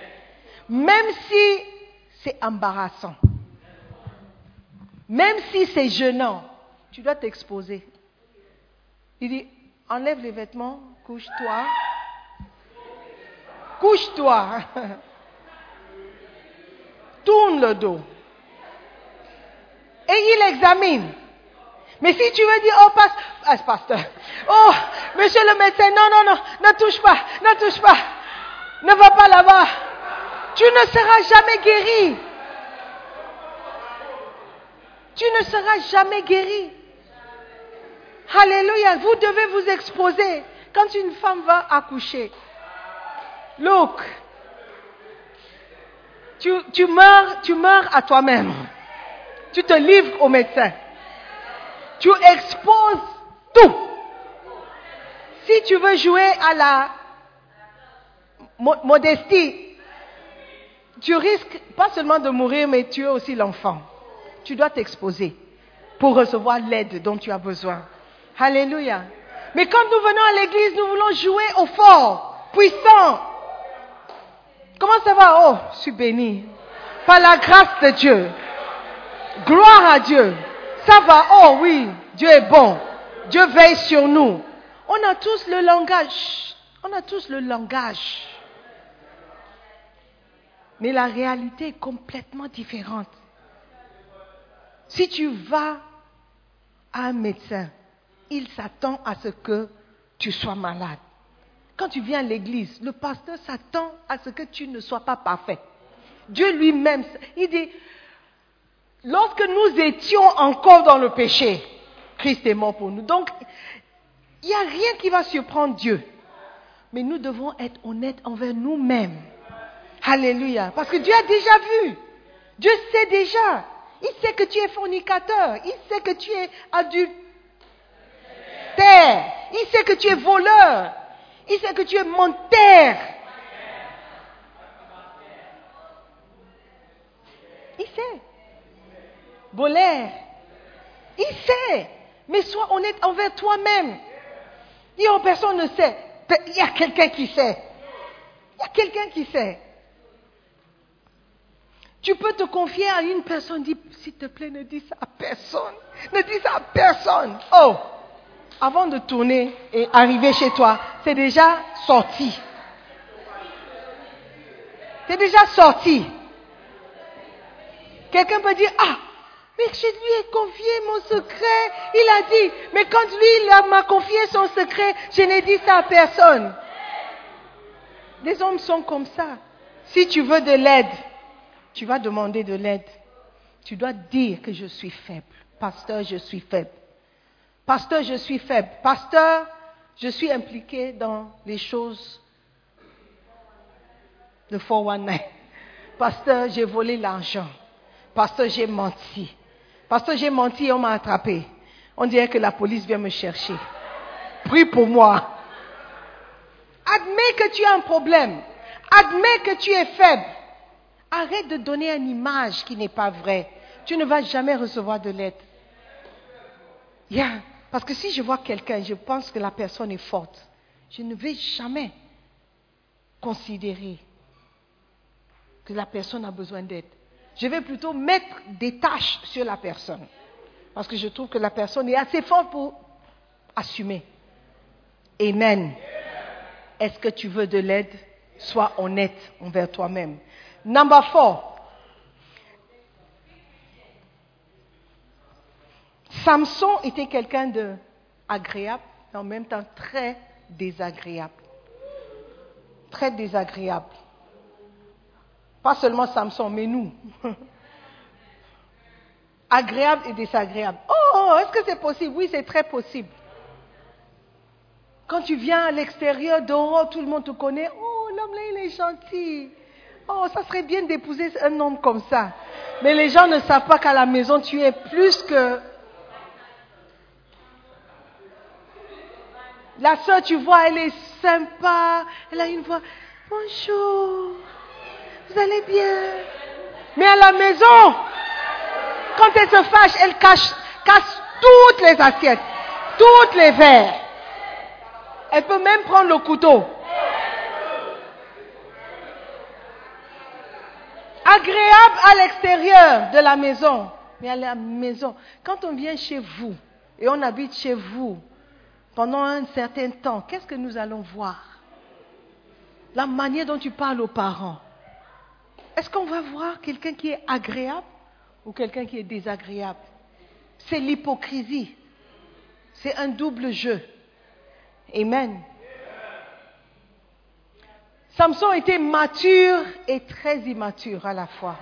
Même si c'est embarrassant, même si c'est gênant, tu dois t'exposer. Il dit, enlève les vêtements, couche-toi. Couche-toi. Tourne le dos. Et il examine. Mais si tu veux dire, oh, ah, pasteur, oh, monsieur le médecin, non, non, non, ne touche pas, ne touche pas, ne va pas là-bas. Tu ne seras jamais guéri. Tu ne seras jamais guéri. Alléluia, vous devez vous exposer. Quand une femme va accoucher, look, tu, tu meurs, tu meurs à toi-même. Tu te livres au médecin. Tu exposes tout. Si tu veux jouer à la modestie, tu risques pas seulement de mourir, mais tuer aussi l'enfant. Tu dois t'exposer pour recevoir l'aide dont tu as besoin. Alléluia. Mais quand nous venons à l'église, nous voulons jouer au fort, puissant. Comment ça va? Oh, je suis béni. Par la grâce de Dieu. Gloire à Dieu. Ça va, oh oui, Dieu est bon. Dieu veille sur nous. On a tous le langage. On a tous le langage. Mais la réalité est complètement différente. Si tu vas à un médecin, il s'attend à ce que tu sois malade. Quand tu viens à l'église, le pasteur s'attend à ce que tu ne sois pas parfait. Dieu lui-même, il dit, lorsque nous étions encore dans le péché, Christ est mort pour nous. Donc, il n'y a rien qui va surprendre Dieu. Mais nous devons être honnêtes envers nous-mêmes. Alléluia. Parce que Dieu a déjà vu. Dieu sait déjà. Il sait que tu es fornicateur. Il sait que tu es adultère. Il sait que tu es voleur. Il sait que tu es menteur. Il sait. Bolaire. Il sait. Mais sois honnête envers toi-même. Personne ne sait. Il y a quelqu'un qui sait. Il y a quelqu'un qui sait. Tu peux te confier à une personne, dis, s'il te plaît, ne dis ça à personne. Ne dis ça à personne. Oh, avant de tourner et arriver chez toi, c'est déjà sorti. C'est déjà sorti. Quelqu'un peut dire, ah, mais je lui ai confié mon secret. Il a dit, mais quand lui m'a confié son secret, je n'ai dit ça à personne. Les hommes sont comme ça. Si tu veux de l'aide, tu vas demander de l'aide. Tu dois dire que je suis faible. Pasteur, je suis faible. Pasteur, je suis faible. Pasteur, je suis impliqué dans les choses de 419. Pasteur, j'ai volé l'argent. Pasteur, j'ai menti. Pasteur, j'ai menti et on m'a attrapé. On dirait que la police vient me chercher. Prie pour moi. Admets que tu as un problème. Admets que tu es faible. Arrête de donner une image qui n'est pas vraie. Tu ne vas jamais recevoir de l'aide. Parce que si je vois quelqu'un, je pense que la personne est forte. Je ne vais jamais considérer que la personne a besoin d'aide. Je vais plutôt mettre des tâches sur la personne. Parce que je trouve que la personne est assez forte pour assumer. Amen. Est-ce que tu veux de l'aide? Sois honnête envers toi-même. Number four. Samson était quelqu'un de agréable, et en même temps très désagréable. Très désagréable. Pas seulement Samson, mais nous. agréable et désagréable. Oh, est-ce que c'est possible? Oui, c'est très possible. Quand tu viens à l'extérieur, dehors, tout le monde te connaît. Oh, l'homme là, il est gentil. Oh, ça serait bien d'épouser un homme comme ça. Mais les gens ne savent pas qu'à la maison, tu es plus que... La soeur, tu vois, elle est sympa. Elle a une voix. Bonjour. Vous allez bien? Mais à la maison, quand elle se fâche, elle cache, casse toutes les assiettes, toutes les verres. Elle peut même prendre le couteau. Agréable à l'extérieur de la maison, mais à la maison. Quand on vient chez vous et on habite chez vous pendant un certain temps, qu'est-ce que nous allons voir? La manière dont tu parles aux parents. Est-ce qu'on va voir quelqu'un qui est agréable ou quelqu'un qui est désagréable? C'est l'hypocrisie. C'est un double jeu. Amen. Samson était mature et très immature à la fois.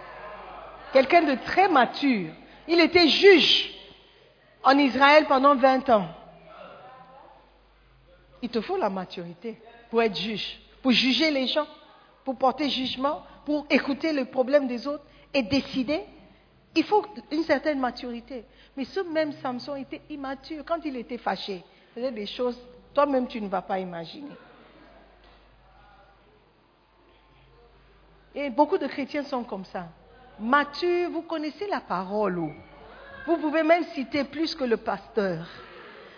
Quelqu'un de très mature. Il était juge en Israël pendant 20 ans. Il te faut la maturité pour être juge, pour juger les gens, pour porter jugement, pour écouter les problèmes des autres et décider. Il faut une certaine maturité. Mais ce même Samson était immature. Quand il était fâché, il faisait des choses, toi-même tu ne vas pas imaginer. Et beaucoup de chrétiens sont comme ça. Matures, vous connaissez la parole. Vous pouvez même citer plus que le pasteur.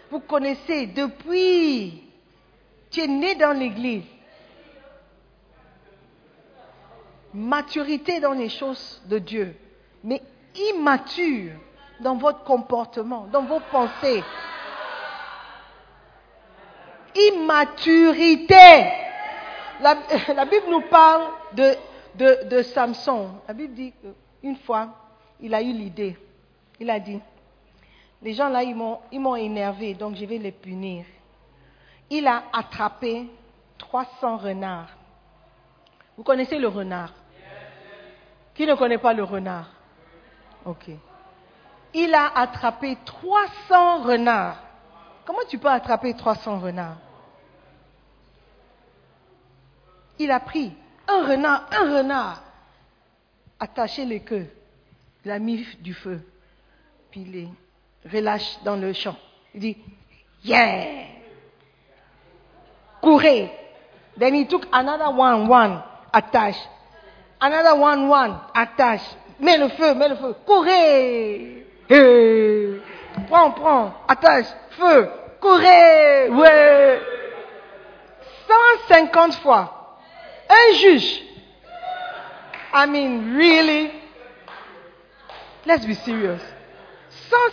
Vous connaissez depuis, tu es né dans l'église. Maturité dans les choses de Dieu, mais immature dans votre comportement, dans vos pensées. Immaturité. La, la Bible nous parle de de, Samson, la Bible dit qu'une fois, il a eu l'idée. Il a dit, les gens là, ils m'ont énervé, donc je vais les punir. Il a attrapé 300 renards. Vous connaissez le renard? Qui ne connaît pas le renard? Ok. Il a attrapé 300 renards. Comment tu peux attraper 300 renards? Il a pris un renard, un renard, attaché les queues, il a mis du feu, puis il les relâche dans le champ. Il dit, yeah, courez. Then he took another one, one, attache. Another one, one, attache. Mets le feu, mets le feu. Courez. Prends, prends, attache, feu. Courez. Ouais. 150 fois. Un juge. I mean, really? Let's be serious.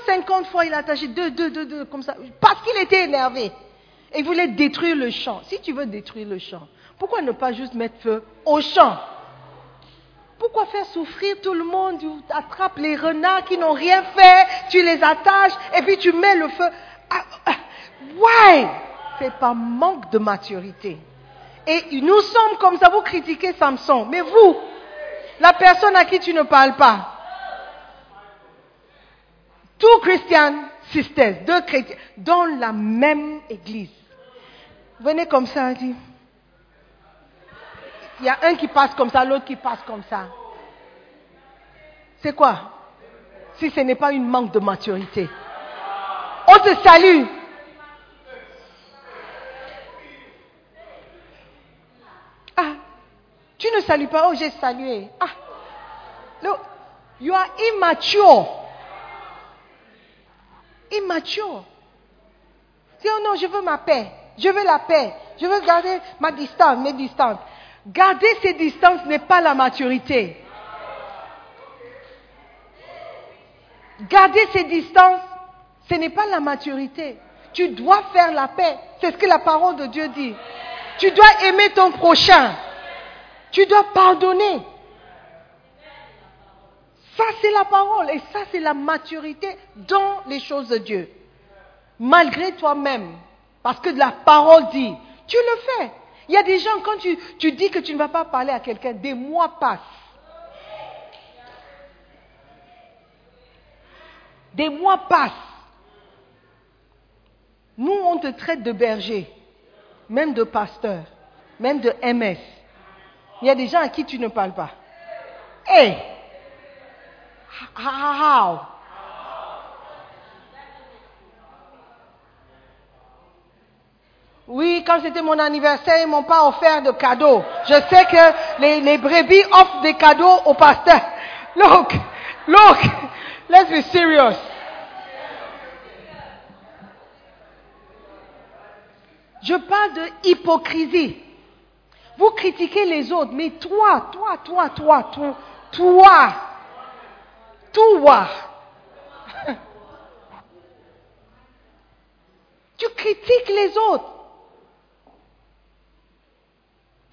150 fois, il a attaché deux, deux, deux, deux, comme ça, parce qu'il était énervé. Et il voulait détruire le champ. Si tu veux détruire le champ, pourquoi ne pas juste mettre feu au champ? Pourquoi faire souffrir tout le monde? Tu attrapes les renards qui n'ont rien fait, tu les attaches et puis tu mets le feu. Ah, ah, why? C'est pas manque de maturité. Et nous sommes comme ça, vous critiquez Samson. Mais vous, la personne à qui tu ne parles pas, tous Christian sisters, deux chrétiens, dans la même église. Venez comme ça, dit. Il y a un qui passe comme ça, l'autre qui passe comme ça. C'est quoi? Si ce n'est pas une manque de maturité. On te salue. Tu ne salues pas, oh j'ai salué. Ah, look, you are immature. Immature. Dis, oh non, je veux ma paix. Je veux la paix. Je veux garder ma distance, mes distances. Garder ces distances n'est pas la maturité. Garder ces distances, ce n'est pas la maturité. Tu dois faire la paix. C'est ce que la parole de Dieu dit. Tu dois aimer ton prochain. Tu dois pardonner. Ça, c'est la parole et ça, c'est la maturité dans les choses de Dieu. Malgré toi-même. Parce que la parole dit, tu le fais. Il y a des gens, quand tu, dis que tu ne vas pas parler à quelqu'un, des mois passent. Des mois passent. Nous, on te traite de berger. même de pasteur, même de MS. Il y a des gens à qui tu ne parles pas. Hey! How? Oui, quand c'était mon anniversaire, ils m'ont pas offert de cadeaux. Je sais que les, brebis offrent des cadeaux aux pasteurs. Look, look, let's be serious. Je parle de hypocrisie. Vous critiquez les autres, mais toi, toi, toi, toi, toi, toi, toi, tu critiques les autres.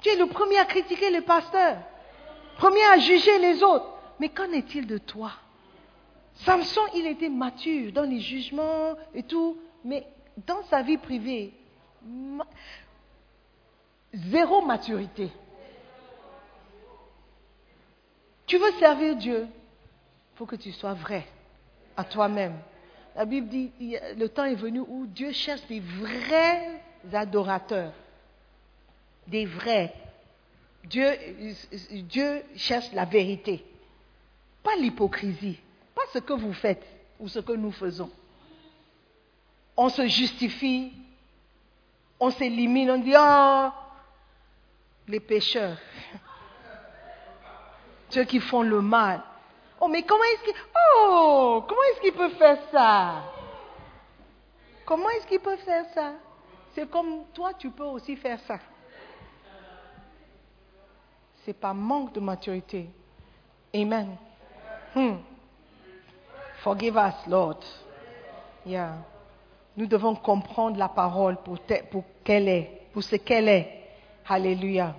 Tu es le premier à critiquer le pasteur, premier à juger les autres. Mais qu'en est-il de toi? Samson, il était mature dans les jugements et tout, mais dans sa vie privée, zéro maturité. Tu veux servir Dieu, il faut que tu sois vrai à toi-même. La Bible dit, le temps est venu où Dieu cherche des vrais adorateurs, des vrais. Dieu, Dieu cherche la vérité, pas l'hypocrisie, pas ce que vous faites ou ce que nous faisons. On se justifie, on s'élimine, on dit, oh, les pécheurs, ceux qui font le mal. Oh, mais comment est-ce qu'ils, oh, comment est-ce qu'ils peuvent faire ça? Comment est-ce qu'ils peuvent faire ça? C'est comme toi, tu peux aussi faire ça. C'est pas manque de maturité. Amen. Hmm. Forgive us, Lord. Yeah. Nous devons comprendre la parole pour, pour qu'elle est, pour ce qu'elle est. Alléluia.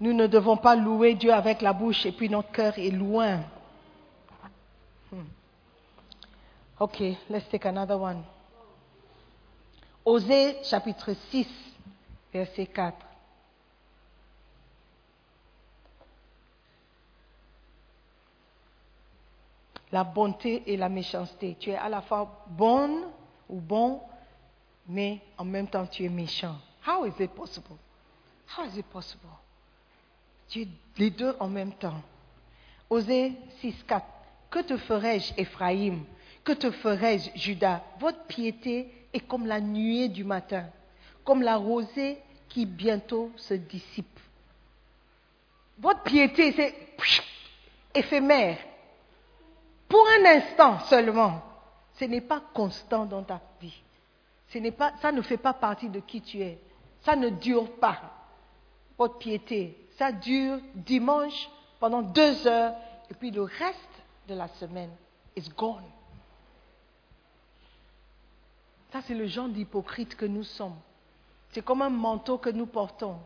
Nous ne devons pas louer Dieu avec la bouche et puis notre cœur est loin. Hmm. Ok, let's take another one. Osée chapitre 6, verset 4. La bonté et la méchanceté. Tu es à la fois bonne ou bon, mais en même temps tu es méchant. How is it possible? How is it possible? Tu es les deux en même temps. Osée 6, 4. Que te ferai-je, Ephraïm Que te ferai-je, Judas Votre piété est comme la nuée du matin, comme la rosée qui bientôt se dissipe. Votre piété, c'est éphémère. Pour un instant seulement. Ce n'est pas constant dans ta vie. Ce pas, ça ne fait pas partie de qui tu es. Ça ne dure pas. Votre piété, ça dure dimanche pendant deux heures et puis le reste de la semaine is gone. Ça, c'est le genre d'hypocrite que nous sommes. C'est comme un manteau que nous portons.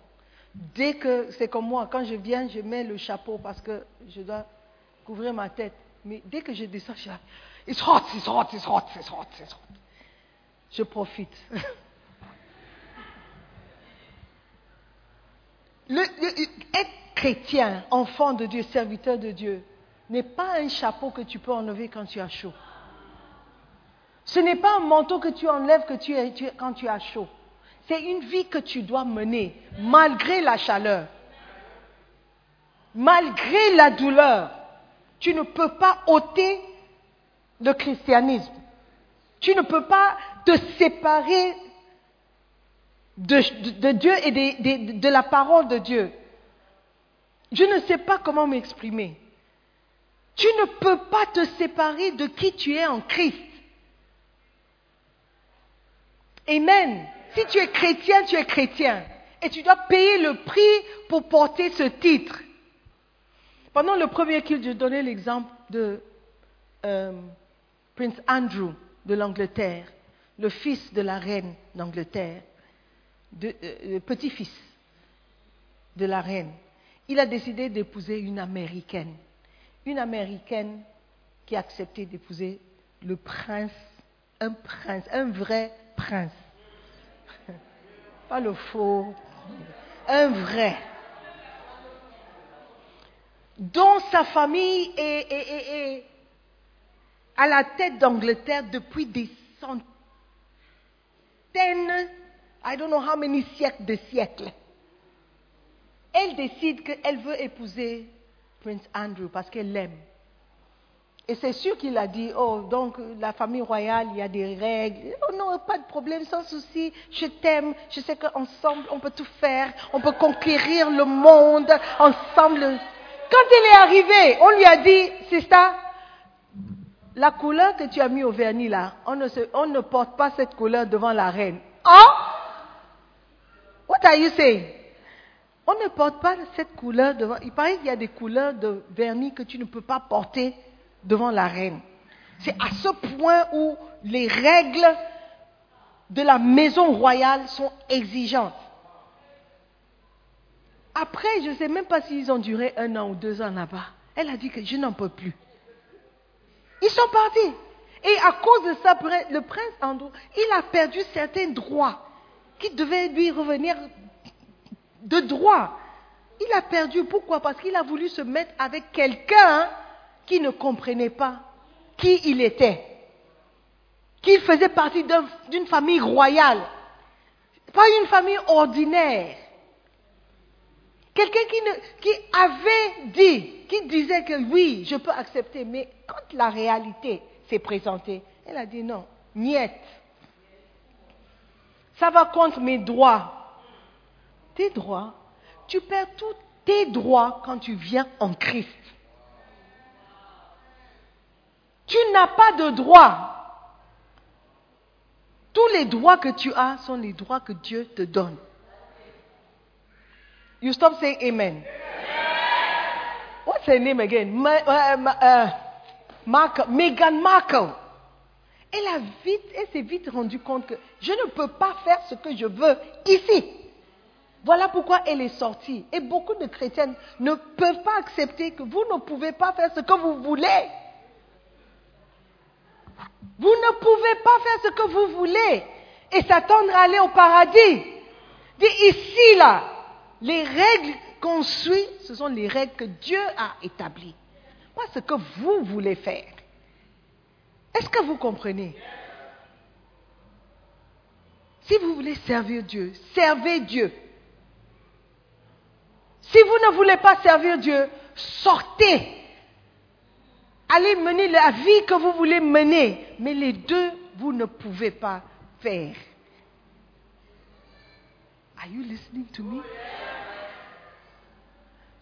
Dès que, c'est comme moi, quand je viens, je mets le chapeau parce que je dois couvrir ma tête. Mais dès que je descends, je suis là, it's hot, it's hot, it's hot, it's hot, it's hot. Je profite. Être chrétien, enfant de Dieu, serviteur de Dieu, n'est pas un chapeau que tu peux enlever quand tu as chaud. Ce n'est pas un manteau que tu enlèves quand tu as chaud. C'est une vie que tu dois mener malgré la chaleur, malgré la douleur. Tu ne peux pas ôter le christianisme. Tu ne peux pas te séparer de, Dieu et de la parole de Dieu. Je ne sais pas comment m'exprimer. Tu ne peux pas te séparer de qui tu es en Christ. Amen. Si tu es chrétien, tu es chrétien. Et tu dois payer le prix pour porter ce titre. Pendant le premier culte, je donnais l'exemple de euh, Prince Andrew de l'Angleterre, le fils de la reine d'Angleterre, euh, petit-fils de la reine. Il a décidé d'épouser une Américaine. Une Américaine qui a accepté d'épouser le prince, un prince, un vrai prince. Pas le faux, un vrai. Dont sa famille est, à la tête d'Angleterre depuis des centaines, I don't know how many siècles de siècles. Elle décide qu'elle veut épouser Prince Andrew parce qu'elle l'aime. Et c'est sûr qu'il a dit, oh, donc la famille royale, il y a des règles. Oh non, pas de problème, sans souci, je t'aime, je sais qu'ensemble, on peut tout faire, on peut conquérir le monde ensemble. Quand elle est arrivée, on lui a dit, c'est ça, la couleur que tu as mis au vernis là, on ne, se- on ne porte pas cette couleur devant la reine. Hein? What are you saying? On ne porte pas cette couleur devant. Il paraît qu'il y a des couleurs de vernis que tu ne peux pas porter devant la reine. C'est à ce point où les règles de la maison royale sont exigeantes. Après, je ne sais même pas s'ils ont duré un an ou deux ans là-bas. Elle a dit que je n'en peux plus. Ils sont partis. Et à cause de ça, le prince Andrew, il a perdu certains droits qui devaient lui revenir de droit. Il a perdu. Pourquoi? Parce qu'il a voulu se mettre avec quelqu'un qui ne comprenait pas qui il était. Qu'il faisait partie d'un- d'une famille royale. Pas une famille ordinaire. Quelqu'un qui, qui avait dit, qui disait que oui, je peux accepter, mais quand la réalité s'est présentée, elle a dit non, niet. Ça va contre mes droits. Tes droits, tu perds tous tes droits quand tu viens en Christ. Tu n'as pas de droits. Tous les droits que tu as sont les droits que Dieu te donne. You stop saying amen. What's her name again? Uh, uh, Meghan Markle. Elle a vite, elle s'est vite rendue compte que je ne peux pas faire ce que je veux ici. Voilà pourquoi elle est sortie. Et beaucoup de chrétiennes ne peuvent pas accepter que vous ne pouvez pas faire ce que vous voulez. Vous ne pouvez pas faire ce que vous voulez et s'attendre à aller au paradis. Dis ici, là, les règles qu'on suit, ce sont les règles que Dieu a établies. Pas ce que vous voulez faire. Est-ce que vous comprenez? Si vous voulez servir Dieu, servez Dieu. Si vous ne voulez pas servir Dieu, sortez. Allez mener la vie que vous voulez mener. Mais les deux, vous ne pouvez pas faire. Are you listening to me?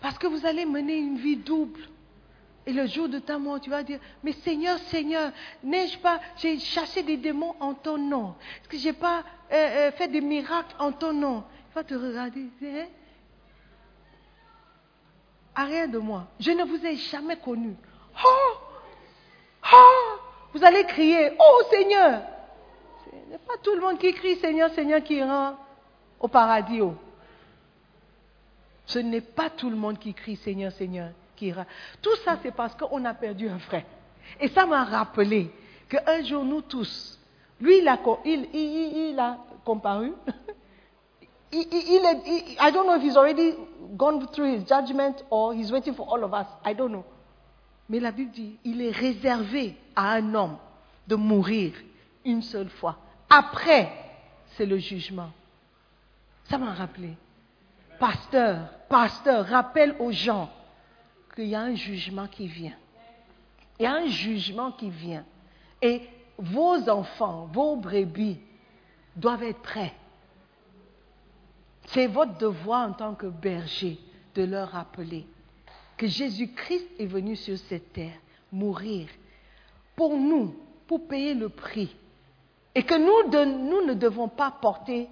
Parce que vous allez mener une vie double. Et le jour de ta mort, tu vas dire, mais Seigneur, Seigneur, n'ai-je pas, j'ai chassé des démons en ton nom Est-ce que j'ai pas euh, euh, fait des miracles en ton nom? Il va te regarder, hein? Arrière de moi, je ne vous ai jamais connu. Oh, oh, vous allez crier, oh Seigneur. Ce n'est pas tout le monde qui crie Seigneur, Seigneur qui rend au paradis. oh. Ce n'est pas tout le monde qui crie Seigneur, Seigneur Tout ça, c'est parce qu'on a perdu un frère. Et ça m'a rappelé qu'un jour, nous tous, lui, il a, comparu. I don't know if he's already gone through his judgment or he's waiting for all of us. I don't know. Mais la Bible dit, il est réservé à un homme de mourir une seule fois. Après, c'est le jugement. Ça m'a rappelé. Pasteur, pasteur, rappelle aux gens qu'il y a un jugement qui vient. Il y a un jugement qui vient. Et vos enfants, vos brebis doivent être prêts. C'est votre devoir en tant que berger de leur rappeler que Jésus-Christ est venu sur cette terre mourir pour nous, pour payer le prix. Et que nous, nous ne devons pas porter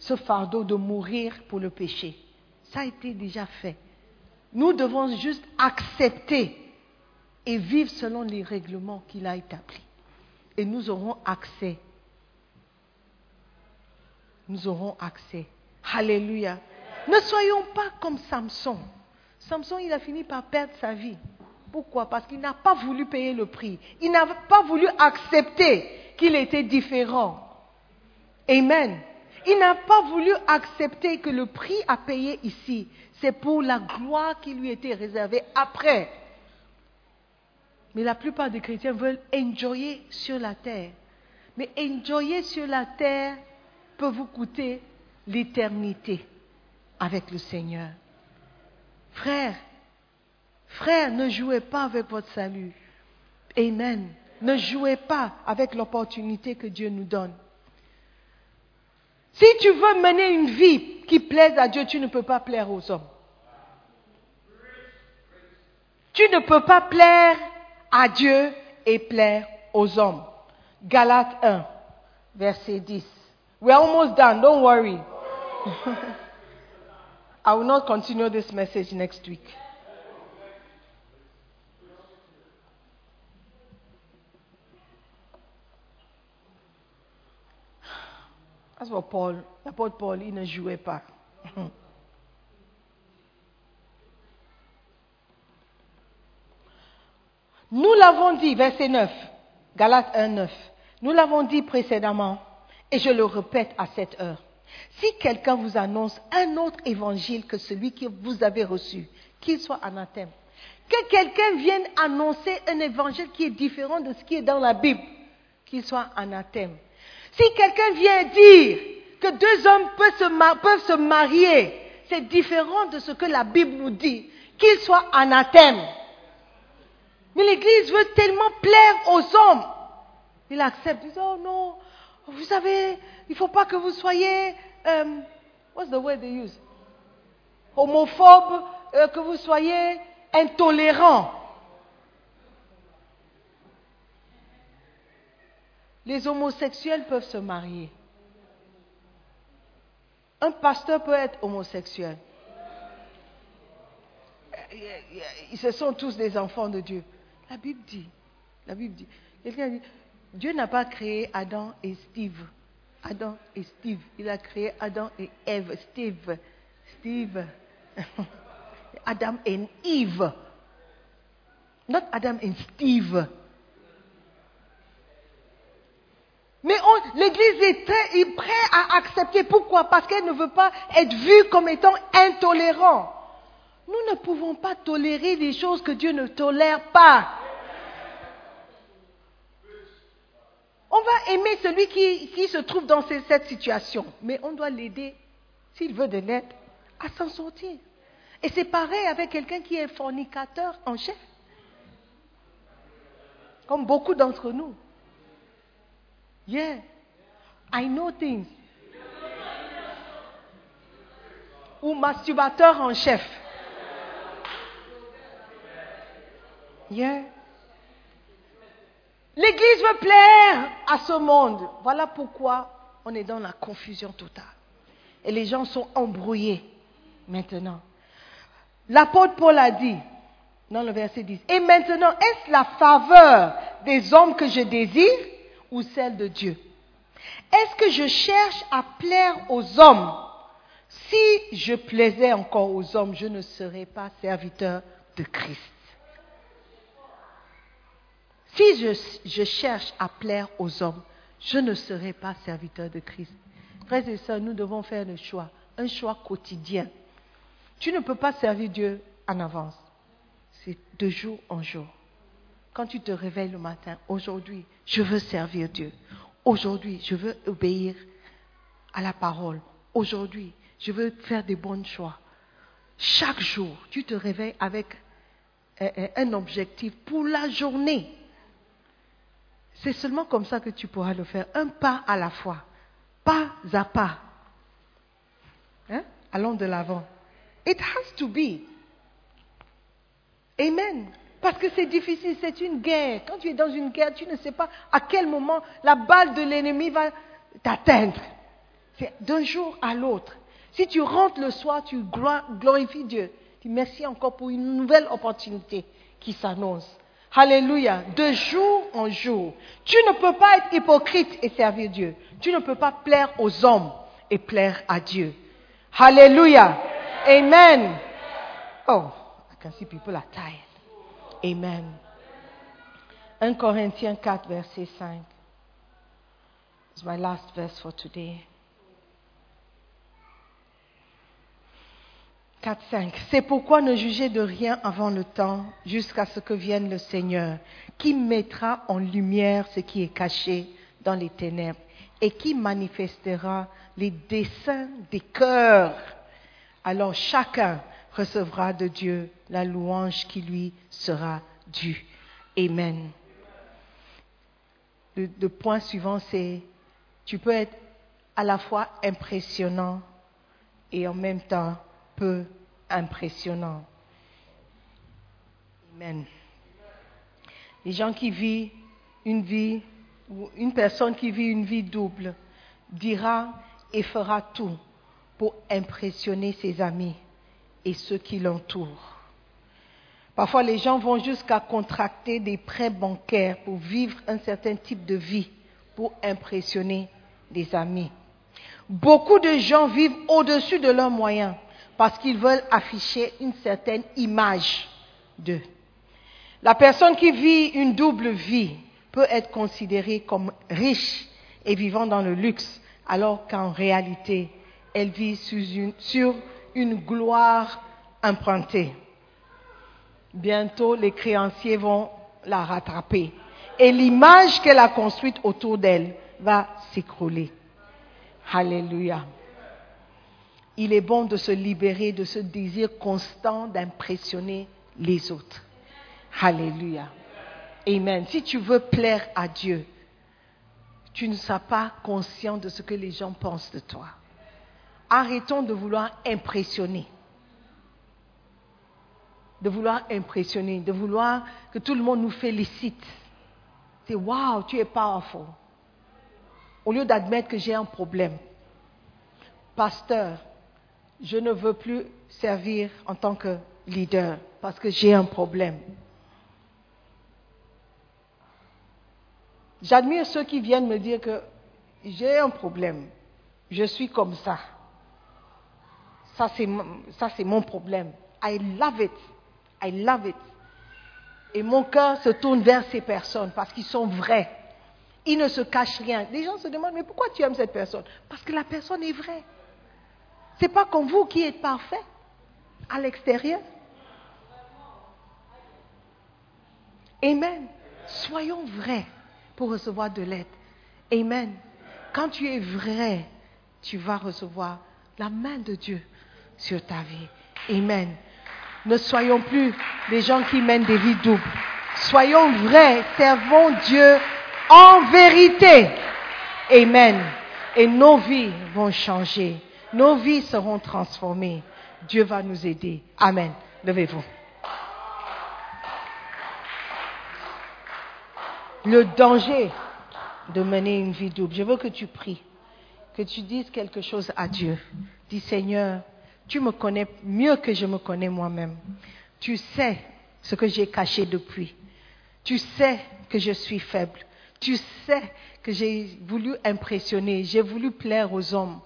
ce fardeau de mourir pour le péché. Ça a été déjà fait. Nous devons juste accepter et vivre selon les règlements qu'il a établis. Et nous aurons accès. Nous aurons accès. Alléluia. Ne soyons pas comme Samson. Samson, il a fini par perdre sa vie. Pourquoi? Parce qu'il n'a pas voulu payer le prix. Il n'a pas voulu accepter qu'il était différent. Amen. Il n'a pas voulu accepter que le prix à payer ici, c'est pour la gloire qui lui était réservée après. Mais la plupart des chrétiens veulent enjoyer sur la terre. Mais enjoyer sur la terre peut vous coûter l'éternité avec le Seigneur. Frère, frère, ne jouez pas avec votre salut. Amen. Ne jouez pas avec l'opportunité que Dieu nous donne. Si tu veux mener une vie qui plaise à Dieu, tu ne peux pas plaire aux hommes. Tu ne peux pas plaire à Dieu et plaire aux hommes. Galates 1, verset 10. We're almost done, don't worry. I will not continue this message next week. Paul, l'apôtre Paul, il ne jouait pas. Nous l'avons dit, verset 9, Galates 1, 9. Nous l'avons dit précédemment, et je le répète à cette heure. Si quelqu'un vous annonce un autre évangile que celui que vous avez reçu, qu'il soit anathème. Que quelqu'un vienne annoncer un évangile qui est différent de ce qui est dans la Bible, qu'il soit anathème. Si quelqu'un vient dire que deux hommes peuvent se, marier, c'est différent de ce que la Bible nous dit, qu'il soit anathème. Mais l'Église veut tellement plaire aux hommes. Il accepte, il dit, oh non, vous savez, il ne faut pas que vous soyez, um, what's the word they use? Homophobe, euh, que vous soyez intolérant. Les homosexuels peuvent se marier. Un pasteur peut être homosexuel. Ce sont tous des enfants de Dieu. La Bible dit, la Bible dit, Dieu n'a pas créé Adam et Steve. Adam et Steve. Il a créé Adam et Eve. Steve. Steve. Adam et Eve. Not Adam et Steve. Mais l'Église est, prête à accepter. Pourquoi? Parce qu'elle ne veut pas être vue comme étant intolérant. Nous ne pouvons pas tolérer des choses que Dieu ne tolère pas. On va aimer celui qui, se trouve dans cette situation, mais on doit l'aider, s'il veut de l'aide, à s'en sortir. Et c'est pareil avec quelqu'un qui est fornicateur en chef, comme beaucoup d'entre nous. Yeah, I know things. Ou masturbateur en chef. Yeah. L'Église veut plaire à ce monde. Voilà pourquoi on est dans la confusion totale. Et les gens sont embrouillés maintenant. L'apôtre Paul a dit, dans le verset 10, Et maintenant, est-ce la faveur des hommes que je désire? Ou celle de Dieu Est-ce que je cherche à plaire aux hommes? Si je plaisais encore aux hommes, je ne serais pas serviteur de Christ. Si je, cherche à plaire aux hommes, je ne serai pas serviteur de Christ. Frères et sœurs, nous devons faire le choix, un choix quotidien. Tu ne peux pas servir Dieu en avance. C'est de jour en jour. Quand tu te réveilles le matin, aujourd'hui, je veux servir Dieu. Aujourd'hui, je veux obéir à la parole. Aujourd'hui, je veux faire des bons choix. Chaque jour, tu te réveilles avec un objectif pour la journée. C'est seulement comme ça que tu pourras le faire, un pas à la fois, pas à pas. Hein? Allons de l'avant. It has to be. Amen. Parce que c'est difficile, c'est une guerre. Quand tu es dans une guerre, tu ne sais pas à quel moment la balle de l'ennemi va t'atteindre. C'est d'un jour à l'autre. Si tu rentres le soir, tu glorifies Dieu. Tu merci encore pour une nouvelle opportunité qui s'annonce. Alléluia. De jour en jour. Tu ne peux pas être hypocrite et servir Dieu. Tu ne peux pas plaire aux hommes et plaire à Dieu. Alléluia. Amen. Oh, I can see people are tired. Amen. 1 Corinthiens 4, verset 5. It's my last verse for today. 4, 5. C'est pourquoi ne jugez de rien avant le temps, jusqu'à ce que vienne le Seigneur, qui mettra en lumière ce qui est caché dans les ténèbres et qui manifestera les desseins des cœurs. Alors chacun recevra de Dieu la louange qui lui sera due. Amen. Le, point suivant, c'est tu peux être à la fois impressionnant et en même temps peu impressionnant. Amen. Les gens qui vivent une vie, ou une personne qui vit une vie double, dira et fera tout pour impressionner ses amis et ceux qui l'entourent. Parfois, les gens vont jusqu'à contracter des prêts bancaires pour vivre un certain type de vie, pour impressionner des amis. Beaucoup de gens vivent au-dessus de leurs moyens parce qu'ils veulent afficher une certaine image d'eux. La personne qui vit une double vie peut être considérée comme riche et vivant dans le luxe, alors qu'en réalité, elle vit sur une, sur une gloire empruntée. Bientôt, les créanciers vont la rattraper et l'image qu'elle a construite autour d'elle va s'écrouler. Alléluia. Il est bon de se libérer de ce désir constant d'impressionner les autres. Alléluia. Amen. Si tu veux plaire à Dieu, tu ne seras pas conscient de ce que les gens pensent de toi. Arrêtons de vouloir impressionner. De vouloir impressionner, de vouloir que tout le monde nous félicite. C'est wow, tu es powerful. Au lieu d'admettre que j'ai un problème. Pasteur, je ne veux plus servir en tant que leader parce que j'ai un problème. J'admire ceux qui viennent me dire que j'ai un problème, je suis comme ça. Ça, c'est, mon problème. I love it. I love it. Et mon cœur se tourne vers ces personnes parce qu'ils sont vrais. Ils ne se cachent rien. Les gens se demandent, mais pourquoi tu aimes cette personne? Parce que la personne est vraie. Ce n'est pas comme vous qui êtes parfait à l'extérieur. Amen. Soyons vrais pour recevoir de l'aide. Amen. Quand tu es vrai, tu vas recevoir la main de Dieu sur ta vie. Amen. Ne soyons plus des gens qui mènent des vies doubles. Soyons vrais, servons Dieu en vérité. Amen. Et nos vies vont changer. Nos vies seront transformées. Dieu va nous aider. Amen. Levez-vous. Le danger de mener une vie double. Je veux que tu pries, que tu dises quelque chose à Dieu. Dis Seigneur, tu me connais mieux que je me connais moi-même. Tu sais ce que j'ai caché depuis. Tu sais que je suis faible. Tu sais que j'ai voulu impressionner, j'ai voulu plaire aux hommes.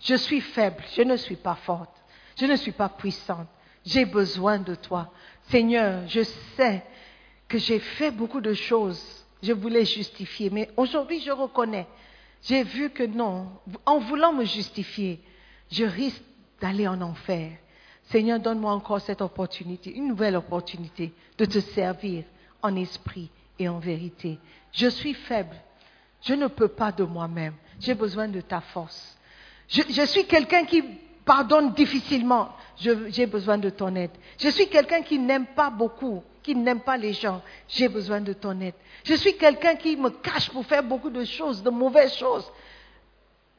Je suis faible, je ne suis pas forte, je ne suis pas puissante. J'ai besoin de toi. Seigneur, je sais que j'ai fait beaucoup de choses. Je voulais justifier, mais aujourd'hui je reconnais. J'ai vu que non, en voulant me justifier, je risque d'aller en enfer. Seigneur, donne-moi encore cette opportunité, une nouvelle opportunité de te servir en esprit et en vérité. Je suis faible. Je ne peux pas de moi-même. J'ai besoin de ta force. Je, suis quelqu'un qui pardonne difficilement. J'ai besoin de ton aide. Je suis quelqu'un qui n'aime pas beaucoup, qui n'aime pas les gens. J'ai besoin de ton aide. Je suis quelqu'un qui me cache pour faire beaucoup de choses, de mauvaises choses.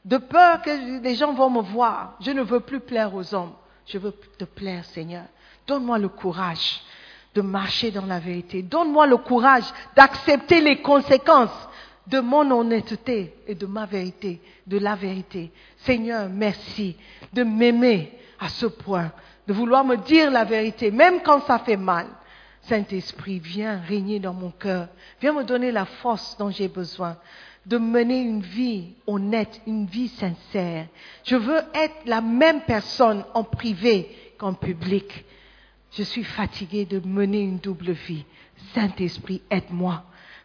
De peur que les gens vont me voir. Je ne veux plus plaire aux hommes. Je veux te plaire, Seigneur. Donne-moi le courage de marcher dans la vérité. Donne-moi le courage d'accepter les conséquences de mon honnêteté et de ma vérité, de la vérité. Seigneur, merci de m'aimer à ce point, de vouloir me dire la vérité, même quand ça fait mal. Saint-Esprit, viens régner dans mon cœur. Viens me donner la force dont j'ai besoin de mener une vie honnête, une vie sincère. Je veux être la même personne en privé qu'en public. Je suis fatiguée de mener une double vie. Saint-Esprit, aide-moi.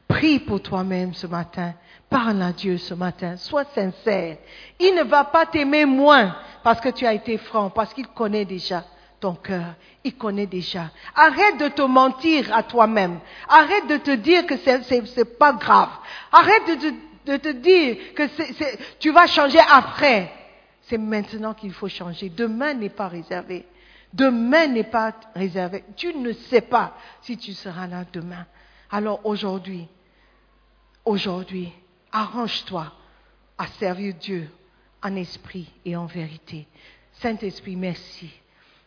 Prie pour toi-même ce matin. Parle à Dieu ce matin. Sois sincère. Il ne va pas t'aimer moins parce que tu as été franc, parce qu'il connaît déjà ton cœur. Il connaît déjà. Arrête de te mentir à toi-même. Arrête de te dire que c'est, pas grave. Arrête de te, de te dire que tu vas changer après. C'est maintenant qu'il faut changer. Demain n'est pas réservé. Demain n'est pas réservé. Tu ne sais pas si tu seras là demain. Alors aujourd'hui, aujourd'hui, arrange-toi à servir Dieu en esprit et en vérité. Saint-Esprit, merci.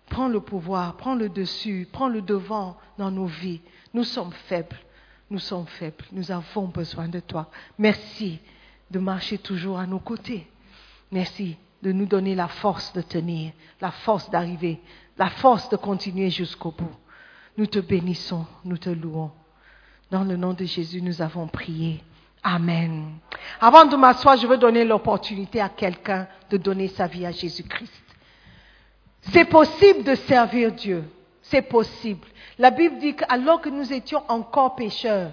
Prends le pouvoir, prends le dessus, prends le devant dans nos vies. Nous sommes faibles, nous sommes faibles, nous avons besoin de toi. Merci de marcher toujours à nos côtés. Merci de nous donner la force de tenir, la force d'arriver, la force de continuer jusqu'au bout. Nous te bénissons, nous te louons. Dans le nom de Jésus, nous avons prié. Amen. Avant de m'asseoir, je veux donner l'opportunité à quelqu'un de donner sa vie à Jésus-Christ. C'est possible de servir Dieu. C'est possible. La Bible dit qu'alors que nous étions encore pécheurs,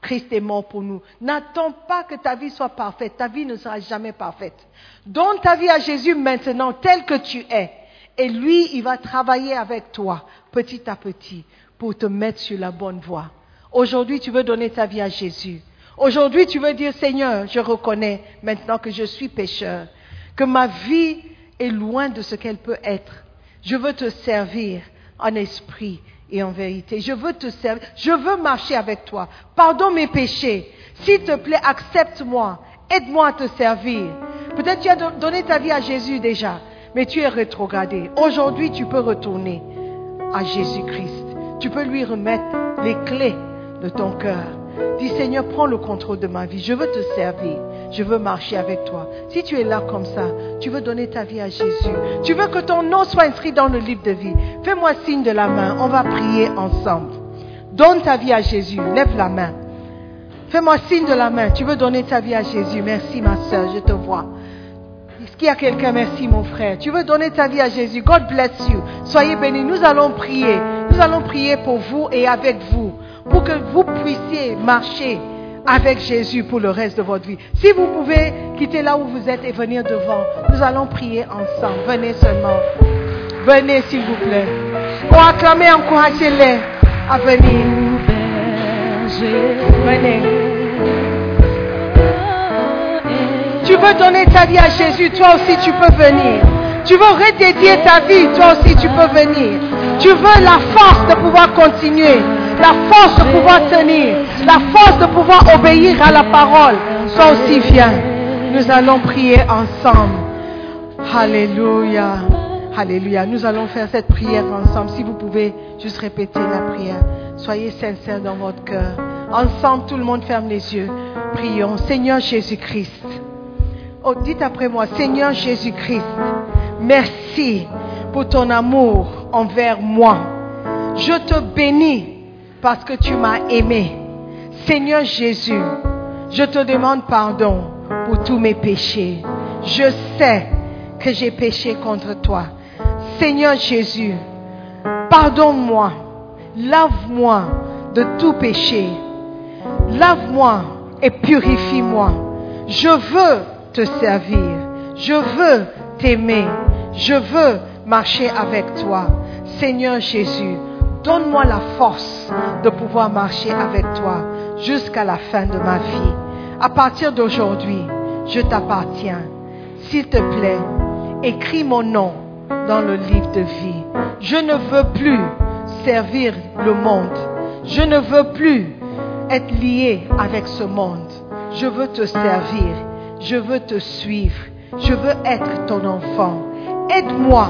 Christ est mort pour nous. N'attends pas que ta vie soit parfaite. Ta vie ne sera jamais parfaite. Donne ta vie à Jésus maintenant, tel que tu es. Et lui, il va travailler avec toi, petit à petit, pour te mettre sur la bonne voie. Aujourd'hui, tu veux donner ta vie à Jésus. Aujourd'hui, tu veux dire, Seigneur, je reconnais maintenant que je suis pécheur, que ma vie est loin de ce qu'elle peut être. Je veux te servir en esprit et en vérité. Je veux te servir. Je veux marcher avec toi. Pardonne mes péchés. S'il te plaît, accepte-moi. Aide-moi à te servir. Peut-être tu as do- donné ta vie à Jésus déjà, mais tu es rétrogradé. Aujourd'hui, tu peux retourner à Jésus-Christ. Tu peux lui remettre les clés de ton cœur. Dis Seigneur, prends le contrôle de ma vie. Je veux te servir. Je veux marcher avec toi. Si tu es là comme ça, tu veux donner ta vie à Jésus. Tu veux que ton nom soit inscrit dans le livre de vie. Fais-moi signe de la main. On va prier ensemble. Donne ta vie à Jésus. Lève la main. Fais-moi signe de la main. Tu veux donner ta vie à Jésus. Merci ma soeur, je te vois. Est-ce qu'il y a quelqu'un? Merci mon frère. Tu veux donner ta vie à Jésus. God bless you. Soyez bénis. Nous allons prier. Nous allons prier pour vous et avec vous. Pour que vous puissiez marcher avec Jésus pour le reste de votre vie. Si vous pouvez quitter là où vous êtes et venir devant, nous allons prier ensemble. Venez seulement. Venez s'il vous plaît. Pour acclamer, encouragez-les à venir. Venez. Tu veux donner ta vie à Jésus, toi aussi tu peux venir. Tu veux redédier ta vie, toi aussi tu peux venir. Tu veux la force de pouvoir continuer, la force de pouvoir tenir, la force de pouvoir obéir à la parole. Toi aussi viens. Nous allons prier ensemble. Alléluia. Alléluia. Nous allons faire cette prière ensemble. Si vous pouvez juste répéter la prière. Soyez sincères dans votre cœur. Ensemble, tout le monde ferme les yeux. Prions. Seigneur Jésus-Christ. Oh, dites après moi, Seigneur Jésus-Christ, merci pour ton amour envers moi. Je te bénis parce que tu m'as aimé. Seigneur Jésus, je te demande pardon pour tous mes péchés. Je sais que j'ai péché contre toi. Seigneur Jésus, pardonne-moi, lave-moi de tout péché. Lave-moi et purifie-moi. Je veux te servir. Je veux t'aimer. Je veux marcher avec toi. Seigneur Jésus, donne-moi la force de pouvoir marcher avec toi jusqu'à la fin de ma vie. À partir d'aujourd'hui, je t'appartiens. S'il te plaît, écris mon nom dans le livre de vie. Je ne veux plus servir le monde. Je ne veux plus être lié avec ce monde. Je veux te servir. Je veux te suivre. Je veux être ton enfant. Aide-moi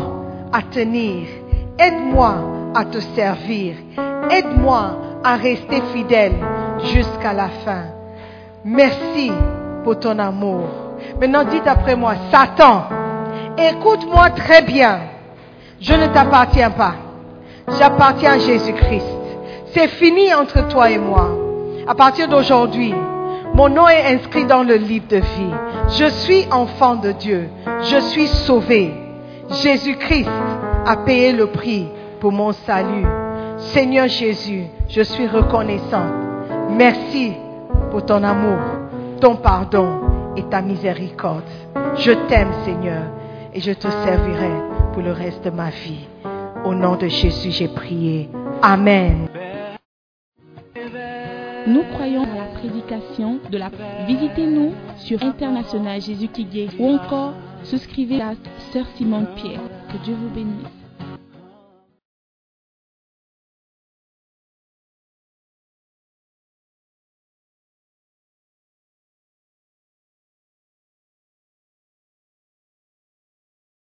à tenir. Aide-moi à te servir. Aide-moi à rester fidèle jusqu'à la fin. Merci pour ton amour. Maintenant, dites après moi, Satan, écoute-moi très bien. Je ne t'appartiens pas. J'appartiens à Jésus-Christ. C'est fini entre toi et moi. À partir d'aujourd'hui, mon nom est inscrit dans le livre de vie. Je suis enfant de Dieu. Je suis sauvé. Jésus-Christ a payé le prix pour mon salut. Seigneur Jésus, je suis reconnaissant. Merci pour ton amour, ton pardon et ta miséricorde. Je t'aime, Seigneur, et je te servirai pour le reste de ma vie. Au nom de Jésus, j'ai prié. Amen. Nous croyons à la prédication de la... Visitez-nous sur International Jésus qui ou encore souscrivez à Sœur Simone Pierre. Que Dieu vous bénisse.